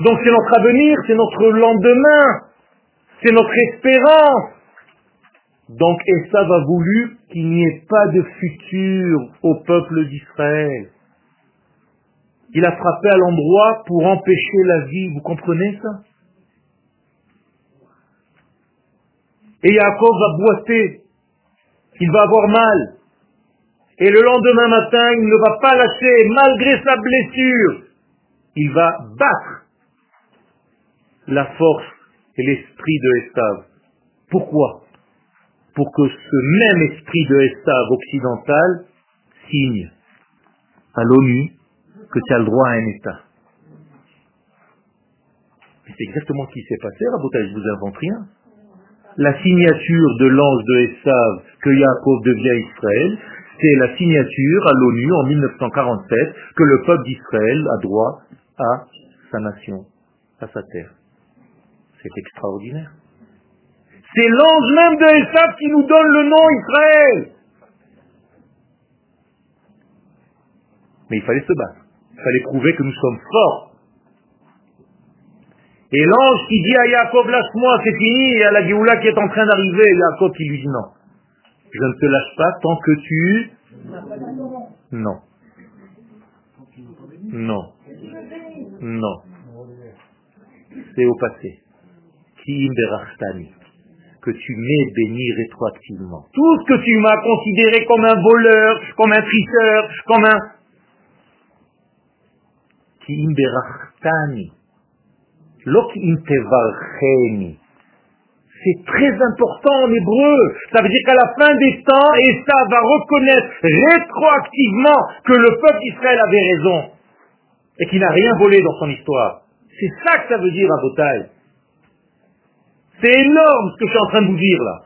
S1: Donc c'est notre avenir, c'est notre lendemain, c'est notre espérance. Donc Esav a voulu qu'il n'y ait pas de futur au peuple d'Israël. Il a frappé à l'endroit pour empêcher la vie, vous comprenez ça? Et Yaakov va boiter, il va avoir mal. Et le lendemain matin, il ne va pas lâcher, malgré sa blessure. Il va battre la force et l'esprit de Estav. Pourquoi? Pour que ce même esprit de Estav occidental signe à l'ONU que tu as le droit à un État. C'est exactement ce qui s'est passé, Rabotage, je vous invente rien. La signature de l'ange de Esav que Yaakov devient Israël, c'est la signature à l'ONU en 1947 que le peuple d'Israël a droit à sa nation, à sa terre. C'est extraordinaire. C'est l'ange même de Esav qui nous donne le nom Israël. Mais il fallait se battre. Il fallait prouver que nous sommes forts. Et l'ange qui dit à Yaakov, lâche-moi, c'est fini, et à la Géoula qui est en train d'arriver, Yaakov qui lui dit non. Je ne te lâche pas tant que tu... Non. Non. Non. C'est au passé que tu m'aies béni rétroactivement. Tout ce que tu m'as considéré comme un voleur, comme un tricheur, comme un... C'est très important en hébreu. Ça veut dire qu'à la fin des temps, et ça va reconnaître rétroactivement que le peuple d'Israël avait raison et qu'il n'a rien volé dans son histoire. C'est ça que ça veut dire à Botaï. C'est énorme ce que je suis en train de vous dire là.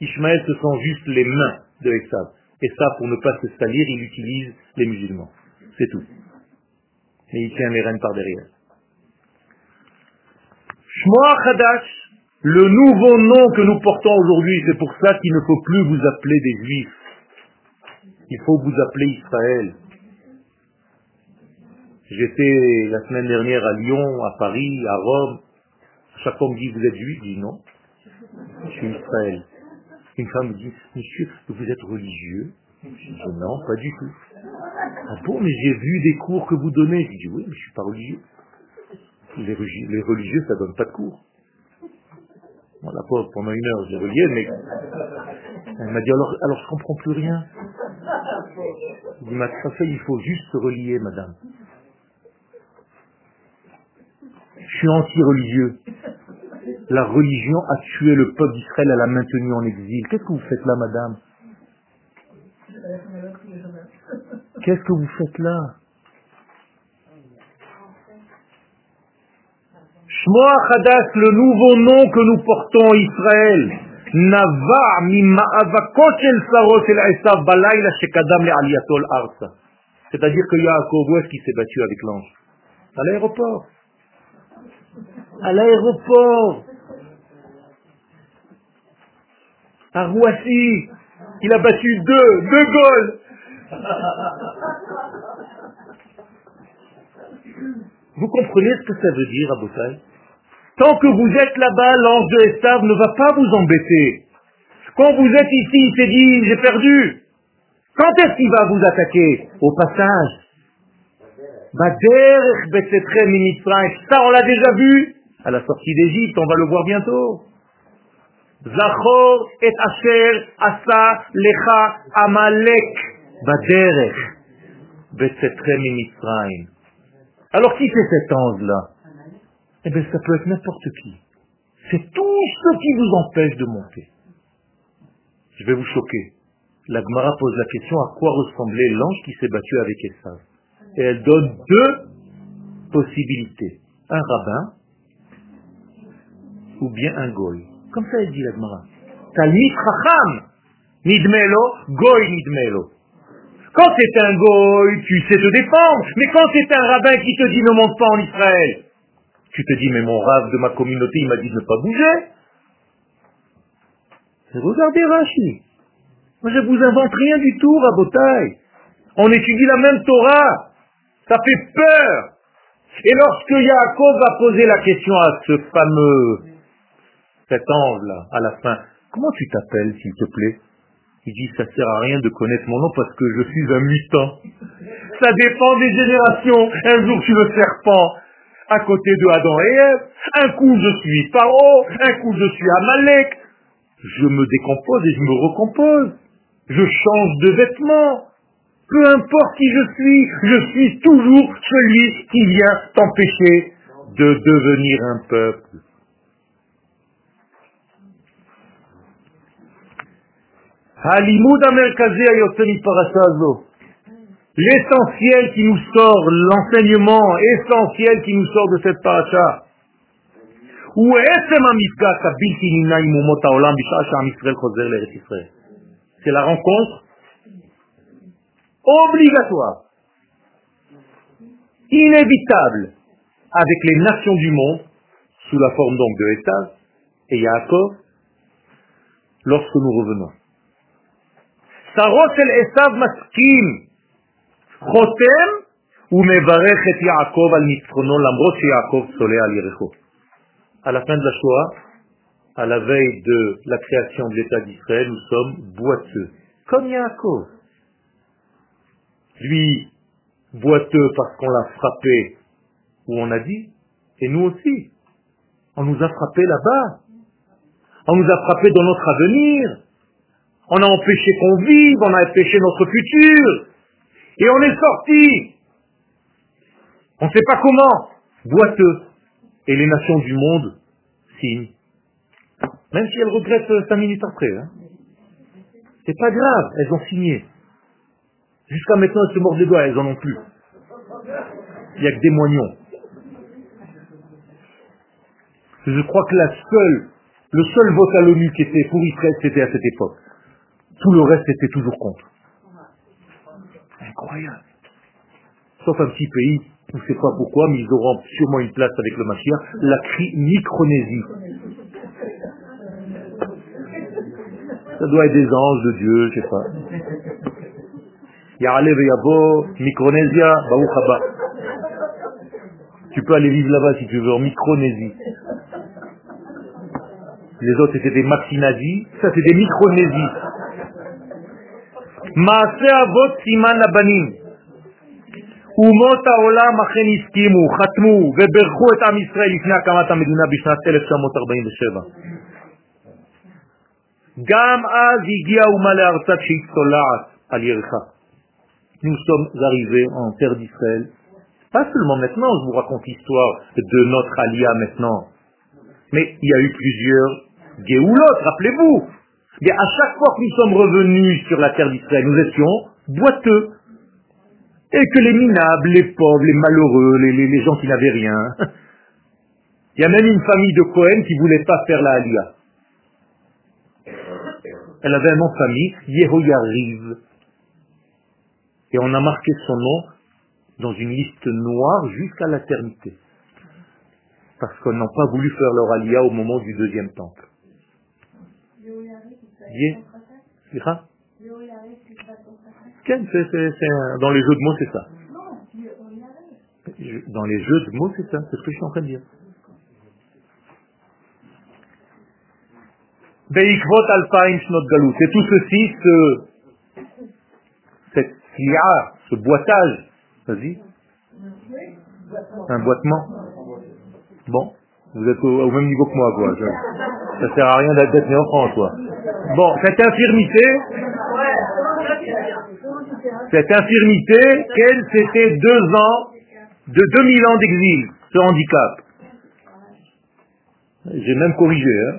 S1: Ishmaël, ce sont juste les mains de Esav. Et ça, pour ne pas se salir, il utilise les musulmans. C'est tout. Mais il tient les rênes par derrière. Shmoa Khadash, le nouveau nom que nous portons aujourd'hui, c'est pour ça qu'il ne faut plus vous appeler des juifs. Il faut vous appeler Israël. J'étais la semaine dernière à Lyon, à Paris, à Rome. Chaque fois me dit, vous êtes juif Je dis non. Je suis Israël. Une femme me dit, monsieur, vous êtes religieux Je dis non, pas du tout. Ah bon, mais j'ai vu des cours que vous donnez. Je dis oui, mais je ne suis pas religieux. Les, religieux, ça ne donne pas de cours. Voilà, pendant une heure, j'ai relié, mais elle m'a dit alors, alors je comprends plus rien. Dis, ma il faut juste se relier, madame. Je suis anti-religieux. La religion a tué le peuple d'Israël, elle l'a maintenu en exil. Qu'est-ce que vous faites là, madame? Qu'est-ce que vous faites là? Shmoa Chadas, le nouveau nom que nous portons, Israël, Nava C'est-à-dire que Yaakov, où est-ce qu'il s'est battu avec l'ange? À l'aéroport à l'aéroport, à Roissy. Il a battu deux, deux goals. <laughs> Vous comprenez ce que ça veut dire, à Tant que vous êtes là-bas, l'ange de Estave ne va pas vous embêter. Quand vous êtes ici, il s'est dit, j'ai perdu. Quand est-ce qu'il va vous attaquer? Au passage. Ça, on l'a déjà vu à la sortie d'Égypte, on va le voir bientôt. Zachor et Asher Asa Lecha Amalek Baderech Alors qui c'est cet ange-là? Eh bien, ça peut être n'importe qui. C'est tout ce qui vous empêche de monter. Je vais vous choquer. La Gemara pose la question à quoi ressemblait l'ange qui s'est battu avec Esav? Et elle donne deux possibilités. Un rabbin ou bien un goy. Comme ça elle dit la Gemara. Talmid chacham nidmelo, goy nidmelo. Quand c'est un goy, tu sais te défendre. Mais quand c'est un rabbin qui te dit ne monte pas en Israël, tu te dis mais mon rave de ma communauté il m'a dit de ne pas bouger. Regardez Rashi. Moi, je vous invente rien du tout, Rabotai. On étudie la même Torah. Ça fait peur. Et lorsque Yaakov va poser la question à ce fameux, cet ange-là, à la fin, comment tu t'appelles, s'il te plaît? Il dit, ça sert à rien de connaître mon nom parce que je suis un mutant. Ça dépend des générations. Un jour, tu le serpent à côté de Adam et Ève. Un coup, je suis Paro. Un coup, je suis Amalek. Je me décompose et je me recompose je change de vêtements. Peu importe qui je suis, je suis toujours celui qui vient t'empêcher de devenir un peuple. L'essentiel qui nous sort, l'enseignement essentiel qui nous sort de cette paracha. C'est la rencontre obligatoire, inévitable, avec les nations du monde, sous la forme donc de Esav et Yaakov, lorsque nous revenons. Sarot el Esav maskim, chotem, ומברך את יעקב על ניצחונו למרות שיעקב צולע al ירחו. À la fin de la Shoah, à la veille de la création de l'État d'Israël, nous sommes boiteux, comme Yaakov. Lui, boiteux parce qu'on l'a frappé où on a dit, et nous aussi. On nous a frappé là-bas. On nous a frappé dans notre avenir. On a empêché qu'on vive, on a empêché notre futur. Et on est sorti. On ne sait pas comment. Boiteux. Et les nations du monde signent. Même si elles regrettent euh, cinq minutes après. Hein. C'est pas grave, elles ont signé. Jusqu'à maintenant, elles se mordent les doigts, elles en ont plus. Il n'y a que des moignons. Je crois que le seul vote à l'ONU qui était pour Israël, c'était à cette époque. Tout le reste était toujours contre. Incroyable. Sauf un petit pays, on ne sait pas pourquoi, mais ils auront sûrement une place avec le Machia, la Micronésie. Ça doit être des anges de Dieu, je sais pas. Ya'alev Yabo, Micronésia, Baouchaba. Tu peux aller vivre là-bas si tu veux, en Micronésie. Les autres c'était des Maxinazis, ça c'est des Micronésies. מעשה אבות סימן לבנים. אומות העולם אכן הסכימו, חתמו וברכו את עם ישראל לפני הקמת המדינה בשנת 1947. גם אז הגיעה אומה לארצה כשהיא צולעת על ירחה. Nous sommes arrivés en terre d'Israël. Pas seulement maintenant, je vous raconte l'histoire de notre alia maintenant. Mais il y a eu plusieurs Géoulotes, rappelez-vous. à chaque fois que nous sommes revenus sur la terre d'Israël, nous étions boiteux. Et que les minables, les pauvres, les malheureux, les, gens qui n'avaient rien. <laughs> Il y a même une famille de Cohen qui voulait pas faire la alia. Elle avait un nom de famille, Yehoyariv. Et on a marqué son nom dans une liste noire jusqu'à l'éternité. Parce qu'on n'a pas voulu faire leur alia au moment du deuxième temple. Dans les jeux de mots, c'est ça. Dans les jeux de mots, c'est ça. C'est ce que je suis en train de dire. Beikvot galut. Et tout ceci, ce, cette ce boitage, vas-y, un boitement. Bon, vous êtes au, même niveau que moi, quoi. Ça, sert à rien d'être né en France, quoi. Bon, cette infirmité, cette infirmité, quelle c'était deux ans, de 2000 ans d'exil, ce handicap? J'ai même corrigé, hein.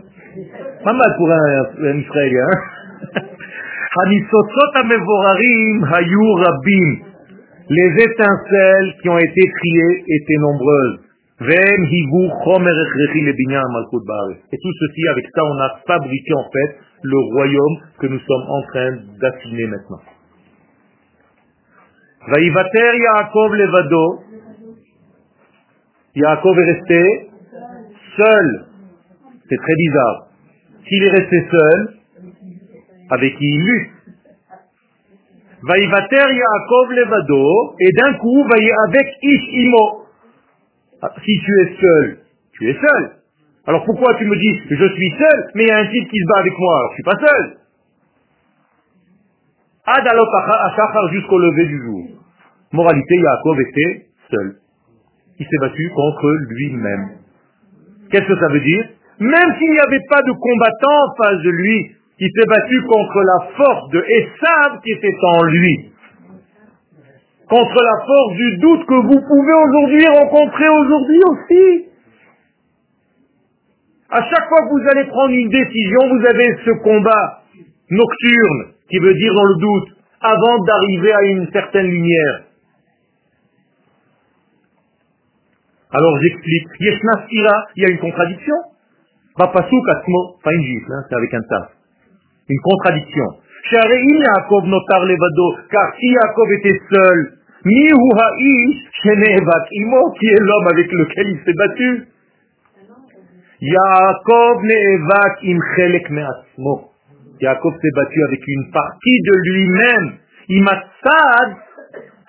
S1: Pas mal pour un, un Israélien. <laughs> Les étincelles qui ont été triées étaient nombreuses. Et tout ceci, avec ça, on a fabriqué en fait le royaume que nous sommes en train d'affiner maintenant. Vaïvater Yaakov Levado. Yaakov est resté seul. C'est très bizarre. S'il est resté seul, avec qui il lutte? Vaïvater Yaakov Levado, et d'un coup, avec Ish Imo. Ah, si tu es seul, tu es seul. Alors pourquoi tu me dis je suis seul, mais il y a un type qui se bat avec moi, alors je suis pas seul. Ad jusqu'au lever du jour. Moralité, Yaakov était seul. Il s'est battu contre lui-même. Qu'est-ce que ça veut dire? Même s'il n'y avait pas de combattant en face de lui, il s'est battu contre la force de Esav qui était en lui contre la force du doute que vous pouvez aujourd'hui rencontrer aujourd'hui aussi. À chaque fois que vous allez prendre une décision, vous avez ce combat nocturne, qui veut dire dans le doute, avant d'arriver à une certaine lumière. Alors j'explique. Yeshna il y a une contradiction. Pas pas une gifle, hein, c'est avec un tas. Une contradiction. Yaakov notar levado, car si Yaakov était seul, Mihu ha'ish imo, qui est l'homme avec lequel il s'est battu. Yaakov ne'evak im chelek me'atzmo. Yaakov s'est battu avec une partie de lui-même. Imatsad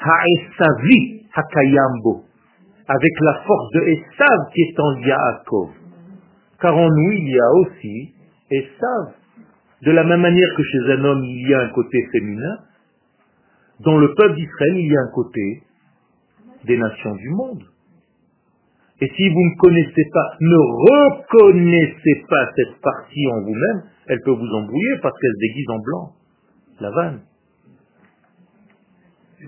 S1: ha'esavi hakayambo. Avec la force de Esav qui est en Yaakov. Car en nous, il y a aussi Esav. De la même manière que chez un homme, il y a un côté féminin, dans le peuple d'Israël, il y a un côté des nations du monde. Et si vous ne connaissez pas, ne reconnaissez pas cette partie en vous-même, elle peut vous embrouiller parce qu'elle déguise en blanc. La vanne.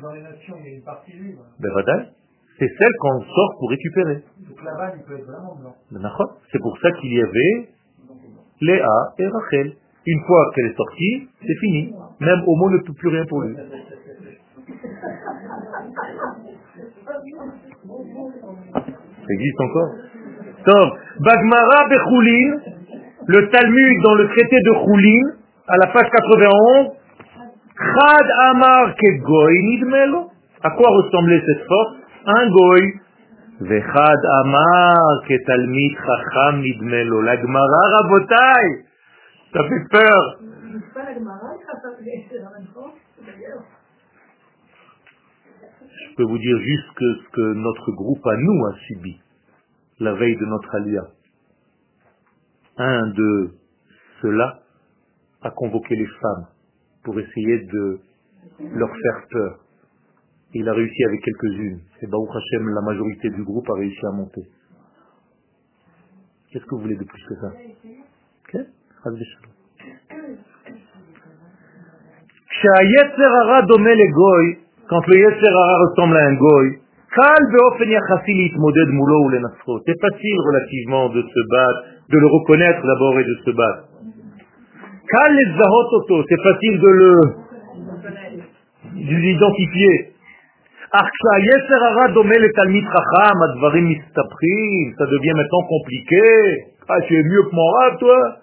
S2: Dans les nations, il y a une partie libre.
S1: Ben, c'est celle qu'on sort pour récupérer.
S2: Donc la vanne, il peut être vraiment blanc.
S1: Ben, c'est pour ça qu'il y avait Léa et Rachel. Une fois qu'elle est sortie, c'est fini. Même Homo ne peut plus rien pour lui. Ça existe encore? Donc, Bagmara Bechoulin, le Talmud dans le traité de Choulin, à la page 91, Chad Amar ke goy nidmelo. À quoi ressemblait cette force? Un goy. Vechad Amar ke talmid chacham nidmelo. La Gemara rabotai. Ça fait peur. Je peux vous dire juste que ce que notre groupe à nous a subi la veille de notre alia. Un de ceux-là a convoqué les femmes pour essayer de leur faire peur. Il a réussi avec quelques-unes. Et Baruch Hashem, la majorité du groupe a réussi à monter. Qu'est-ce que vous voulez de plus que ça? Quand le ressemble à un goy, c'est facile relativement de se battre, de le reconnaître d'abord et de se battre. C'est facile de l'identifier. Ça devient maintenant compliqué. Ah, tu es mieux que mon toi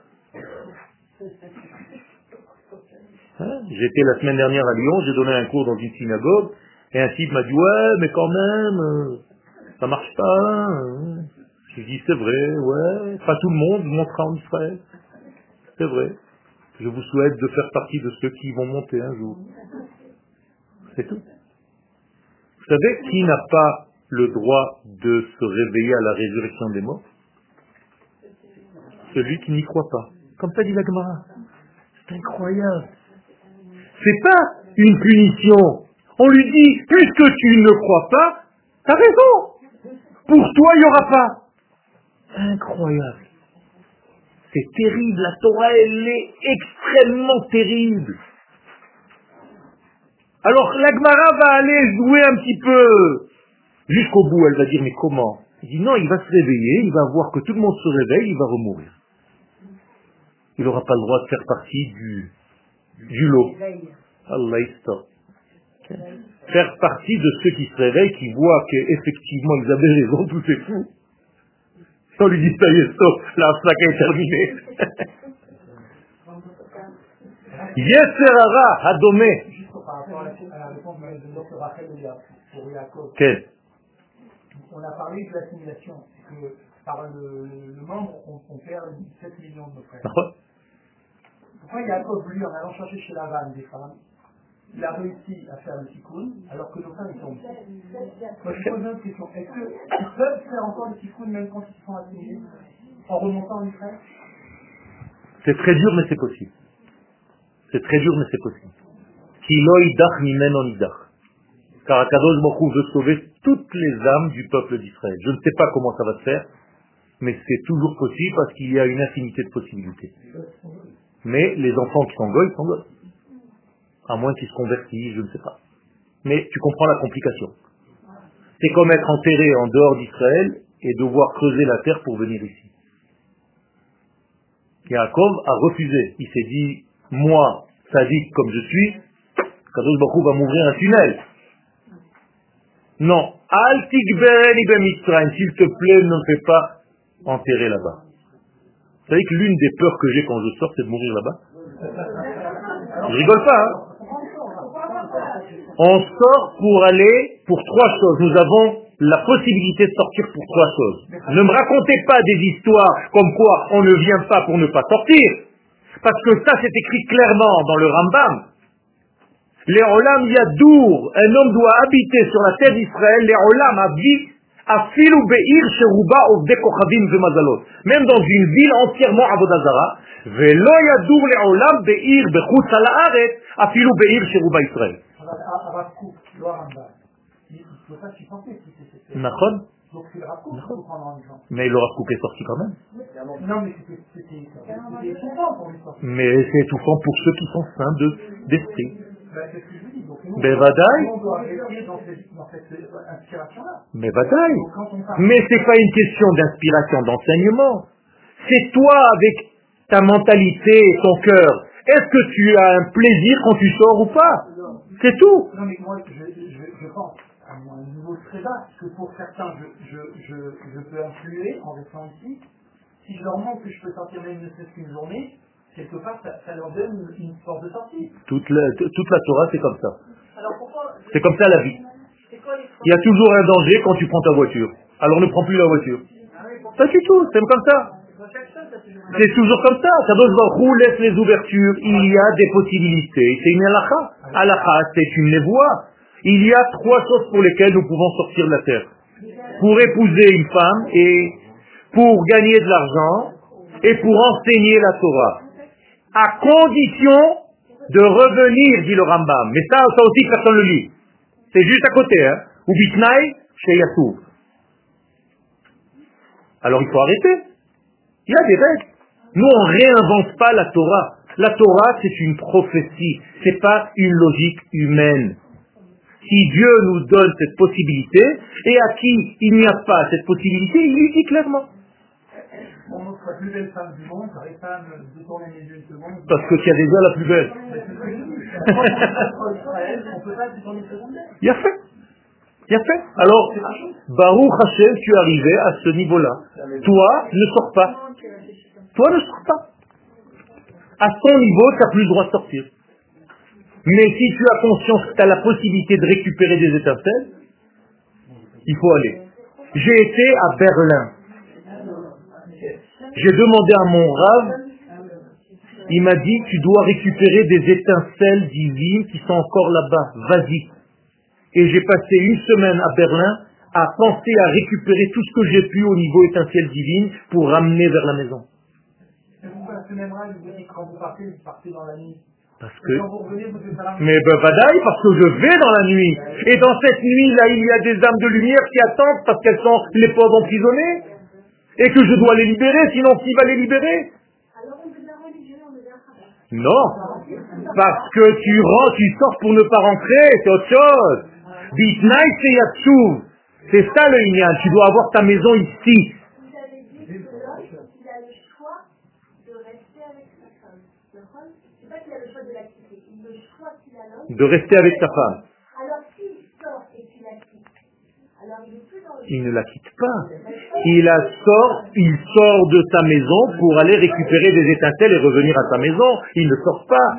S1: Hein? J'étais la semaine dernière à Lyon, j'ai donné un cours dans une synagogue, et un type m'a dit, ouais, mais quand même, euh, ça marche pas. Hein. Je lui dis, c'est vrai, ouais, pas tout le monde montera en Israël. C'est vrai. Je vous souhaite de faire partie de ceux qui vont monter un jour. C'est tout. Vous savez qui n'a pas le droit de se réveiller à la résurrection des morts? Celui qui n'y croit pas. Comme ça dit la. C'est incroyable. C'est pas une punition. On lui dit, puisque tu ne crois pas, t'as raison. Pour toi, il n'y aura pas. Incroyable. C'est terrible. La Torah, elle est extrêmement terrible. Alors l'Agmara va aller jouer un petit peu jusqu'au bout. Elle va dire, mais comment? Il dit, non, il va se réveiller, il va voir que tout le monde se réveille, il va remourir. Il n'aura pas le droit de faire partie du, du lot. Allah stop. Faire partie de ceux qui se réveillent, qui voient qu'effectivement ils avaient raison, <laughs> tout est fou. On lui dit, ça y est, stop, la flaque est terminée. Yeserara,
S2: Yaakov.
S1: Quel
S2: On a parlé de l'assimilation, que par le, le membre, on, on perd 7 millions de nos frères.
S1: D'accord
S2: Pourquoi Yaakov, lui, en allant chercher chez la vanne des femmes, il a réussi à faire le tikkun, alors que nos frères, ils tombent Moi, je pose une question. Est-ce qu'ils peuvent faire encore le tikkun même quand ils sont assimilés En remontant les frères
S1: C'est très dur, mais c'est possible. C'est très dur, mais c'est possible. Ki lo idach mimeno nidach. Car Akadosh Baruch veut sauver toutes les âmes du peuple d'Israël. Je ne sais pas comment ça va se faire, mais c'est toujours possible parce qu'il y a une infinité de possibilités. Mais les enfants qui sont goy sont. À moins qu'ils se convertissent, je ne sais pas. Mais tu comprends la complication. C'est comme être enterré en dehors d'Israël et devoir creuser la terre pour venir ici. Yaakov a refusé. Il s'est dit, moi, sadique comme je suis, Kadosh Baruch va m'ouvrir un tunnel. Non. Al bemitzrayim. S'il te plaît, ne me fais pas enterrer là-bas. Vous savez que l'une des peurs que j'ai quand je sors, c'est de mourir là-bas. Je rigole pas, hein. On sort pour aller pour trois choses. Nous avons la possibilité de sortir pour trois choses. Ne me racontez pas des histoires comme quoi on ne vient pas pour ne pas sortir. Parce que ça, c'est écrit clairement dans le Rambam. Les Olam Yadour, un homme doit habiter sur la terre d'Israël, les Olam habite Afilu Be'ir Sheruba Ovde Kochavim Vemazalot. Même dans une ville entièrement Avodazara, Velo Yadour les Olam Be'ir Bechutz al Haaret, Afilu Be'ir Sheruba Israël.
S2: Le le.
S1: Mais le Rav Kook est sorti quand même.
S2: Mais
S1: c'est étouffant pour ceux qui sont saints de- d'esprit.
S2: Cette euh.
S1: Mais Mais c'est pas une question d'inspiration, d'enseignement. C'est toi avec ta mentalité et ton cœur. Est-ce que tu as un plaisir quand tu sors ou pas? C'est tout.
S2: Non, mais moi, je, je, je pense, à un niveau très bas, que pour certains, je, peux influer en restant ici. Si je leur montre que je peux sortir même ne serait-ce qu'une journée, quelque part, ça, ça leur donne une force de sortie.
S1: Toute la, toute la Torah, c'est comme ça. C'est comme ça la vie. Il y a toujours un danger quand tu prends ta voiture. Alors ne prends plus la voiture.
S3: Ah
S1: Pas du tout, c'est comme ça.
S3: ça.
S1: C'est toujours comme ça. Kadosh Baruch laisse les ouvertures. Il y a des possibilités. C'est une halakha. Halakha, c'est une névoie. Il y a trois choses pour lesquelles nous pouvons sortir de la terre. Pour épouser une femme et pour gagner de l'argent et pour enseigner la Torah. À condition de revenir, dit le Rambam. Mais ça, ça aussi, personne ne le lit. C'est juste à côté, hein. Ou bitnaï, chez Yassou. Alors il faut arrêter. Il y a des règles. Nous, on réinvente pas la Torah. La Torah, c'est une prophétie. C'est pas une logique humaine. Si Dieu nous donne cette possibilité, et à qui il n'y a pas cette possibilité, il lui dit clairement.
S2: On montre la plus belle femme du monde, pas à me détourner les yeux une seconde.
S1: Parce que tu as déjà la plus belle.
S2: On peut pas se détourner une seconde.
S1: Il a fait. Il a fait. Alors, Baruch Hashem, tu es arrivé à ce niveau-là. Toi, ne sors pas. Toi, ne sors pas. À ton niveau, tu n'as plus le droit de sortir. Mais si tu as conscience que tu as la possibilité de récupérer des étincelles, il faut aller. J'ai été à Berlin. J'ai demandé à mon rave, il m'a dit, tu dois récupérer des étincelles divines qui sont encore là-bas. Vas-y. Et j'ai passé une semaine à Berlin à penser à récupérer tout ce que j'ai pu au niveau étincelle divine pour ramener vers la maison. Parce que Mais ben, badaï, parce que je vais dans la nuit. Et dans cette nuit-là, il y a des âmes de lumière qui attendent parce qu'elles sont les pauvres emprisonnées. Et que je dois les libérer, sinon qui va les libérer?
S4: Alors on devient religieux, on devient travail.
S1: Non. Parce que tu rentres, tu sors pour ne pas rentrer, c'est autre chose. Bitnaï c'est yatsouv. C'est ça le Inyan. Tu dois avoir ta maison ici.
S4: Vous avez dit que l'homme, il a le choix de rester avec sa femme. D'accord C'est pas qu'il a le choix de la quitter. Il a le choix qu'il a l'homme.
S1: De rester avec ta femme.
S4: Alors s'il sort et qu'il la quitte, alors il
S1: ne la quitte pas. Il sort, il sort de sa maison pour aller récupérer des étincelles et revenir à sa maison. Il ne sort pas.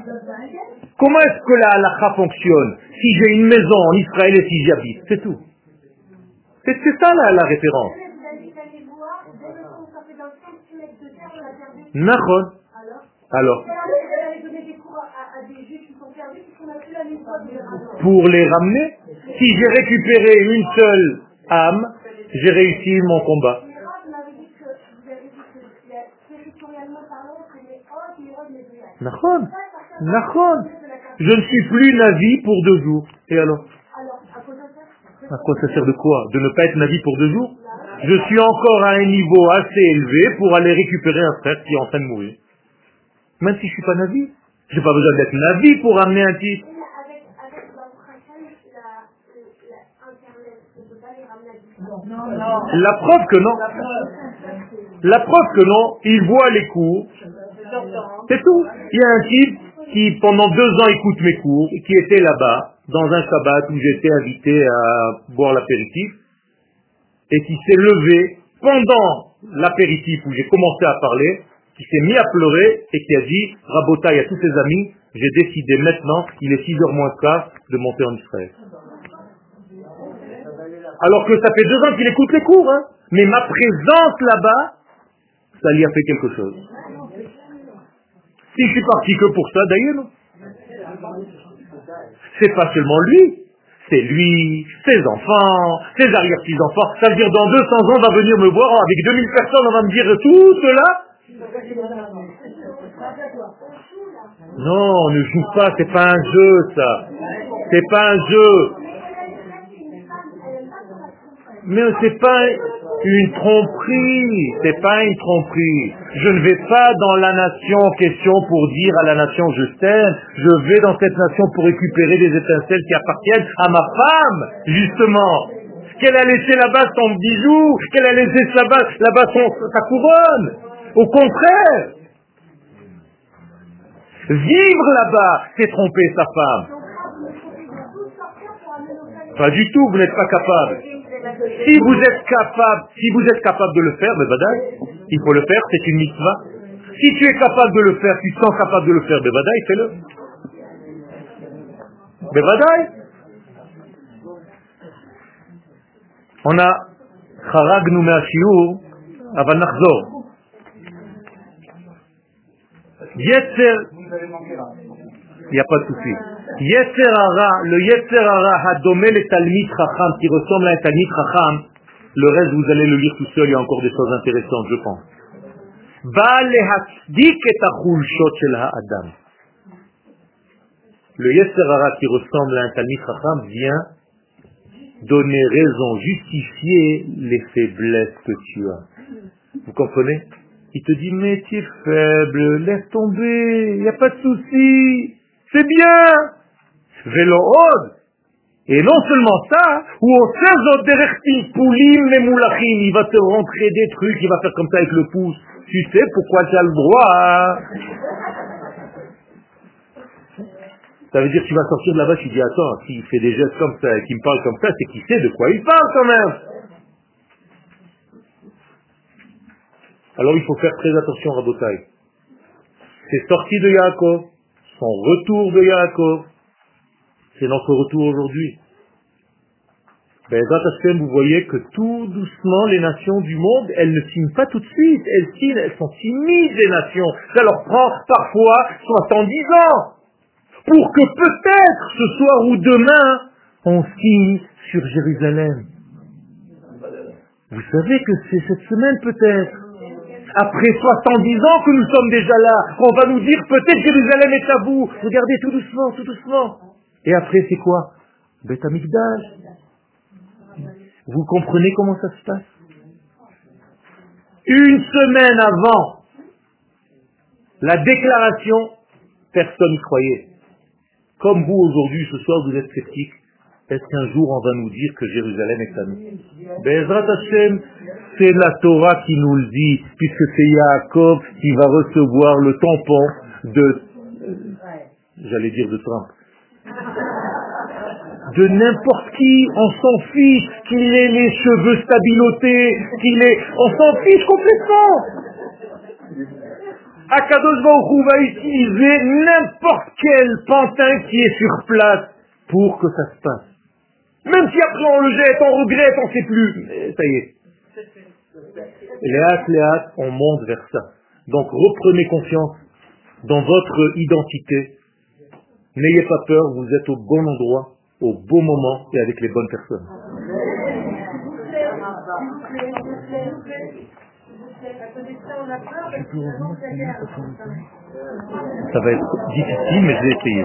S1: Comment est-ce que la halakha fonctionne Si j'ai une maison en Israël et si j'y habite, c'est tout. C'est ça la, la référence.
S4: Vous avez dit d'aller voir, dès le temps où ça fait dans 5 mètres de terre, on a perdu.
S1: Nahon.
S4: Alors?
S1: Pour les ramener, si j'ai récupéré une seule âme, j'ai réussi mon combat. Nahon. Nahon. Je ne suis plus navi pour deux jours. Et alors
S4: à
S1: quoi ça sert de quoi? De ne pas être navi pour deux jours? Je suis encore à un niveau assez élevé pour aller récupérer un frère qui est en train de mourir. Même si je suis pas navi. J'ai pas besoin d'être navi pour amener un titre.
S4: Oui, mais avec, avec Baruch Hashem, la, la, Internet, on ne peut pas les ramener à distance.
S2: Non, non.
S1: La preuve que non. La preuve que non, il voit les cours. C'est tout. Il y a un type qui pendant deux ans écoute mes cours, qui était là-bas, dans un Shabbat où j'étais invité à boire l'apéritif, et qui s'est levé pendant l'apéritif où j'ai commencé à parler, qui s'est mis à pleurer et qui a dit, Rabotaï à tous ses amis, j'ai décidé maintenant, il est 6 heures moins quart, de monter en Israël. Alors que ça fait deux ans qu'il écoute les cours, hein. mais ma présence là-bas, ça lui a fait quelque chose. Si je suis parti que pour ça, d'ailleurs. C'est pas seulement lui, c'est lui, ses enfants, ses arrière-petits-enfants. Ça veut dire dans 200 ans, on va venir me voir avec 2000 personnes, on va me dire tout cela. Non, on ne joue pas, c'est pas un jeu ça. C'est pas un jeu. Mais c'est pas une tromperie, c'est pas une tromperie. Je ne vais pas dans la nation en question pour dire à la nation je t'aime, je vais dans cette nation pour récupérer des étincelles qui appartiennent à ma femme, justement. Qu'elle a laissé là-bas son bijou, qu'elle a laissé là-bas sa couronne. Au contraire. Vivre là-bas, c'est tromper sa femme. Pas du tout, vous n'êtes pas capable. Si vous êtes capable, si vous êtes capable de le faire, ben badaï, il faut le faire, c'est une mitzvah. Si tu es capable de le faire, tu te sens capable de le faire, ben badaï, fais-le. Ben badaï. On a חרגנו מהשיעור, אבל נחזור. יצר
S2: Vous avez manqué là.
S1: il n'y a pas de souci. Yetzer hara, le Yetzer hara hadome le Talmid Chacham, qui ressemble à un Talmid le reste vous allez le lire tout seul, il y a encore des choses intéressantes, je pense. Le Yetzer hara qui ressemble à un Talmid vient donner raison, justifier les faiblesses que tu as. Vous comprenez? Il te dit, mais tu es faible, laisse tomber, il n'y a pas de souci, c'est bien. Vélo od. Et non seulement ça, ou moulachim, il va te rentrer des trucs, il va faire comme ça avec le pouce. Tu sais pourquoi tu as le droit. ça veut dire que tu vas sortir de là-bas, tu dis, attends, s'il fait des gestes comme ça, qu'il me parle comme ça, c'est qu'il sait de quoi il parle quand même. Alors il faut faire très attention, Rabotai. C'est sorti de Yaakov, son retour de Yaakov, c'est notre retour aujourd'hui. Ben, vous voyez que tout doucement, les nations du monde, elles ne signent pas tout de suite. Elles signent, elles sont timides, les nations. Ça leur prend parfois 70 ans. Pour que peut-être ce soir ou demain, on signe sur Jérusalem. Vous savez que c'est cette semaine peut-être. après 70 ans que nous sommes déjà là, qu'on va nous dire peut-être Jérusalem est à vous. Regardez tout doucement, tout doucement. Et après c'est quoi Beth Vous comprenez comment ça se passe Une semaine avant la déclaration, personne n'y croyait. Comme vous aujourd'hui, ce soir, vous êtes sceptique. Est-ce qu'un jour on va nous dire que Jérusalem est à nous Bezrat Hashem, c'est la Torah qui nous le dit, puisque c'est Yaakov qui va recevoir le tampon de, j'allais dire de Trump, de n'importe qui, on s'en fiche, qu'il ait les cheveux stabilotés, qu'il ait, on s'en fiche complètement. Akadosh Baruch va utiliser n'importe quel pantin qui est sur place pour que ça se passe. Même si après on le jette, on regrette, on ne sait plus. Mais ça y est. Léat, léat, on monte vers ça. Donc reprenez confiance dans votre identité. N'ayez pas peur, vous êtes au bon endroit, au bon moment et avec les bonnes personnes. Ça va être difficile, mais je vais essayer.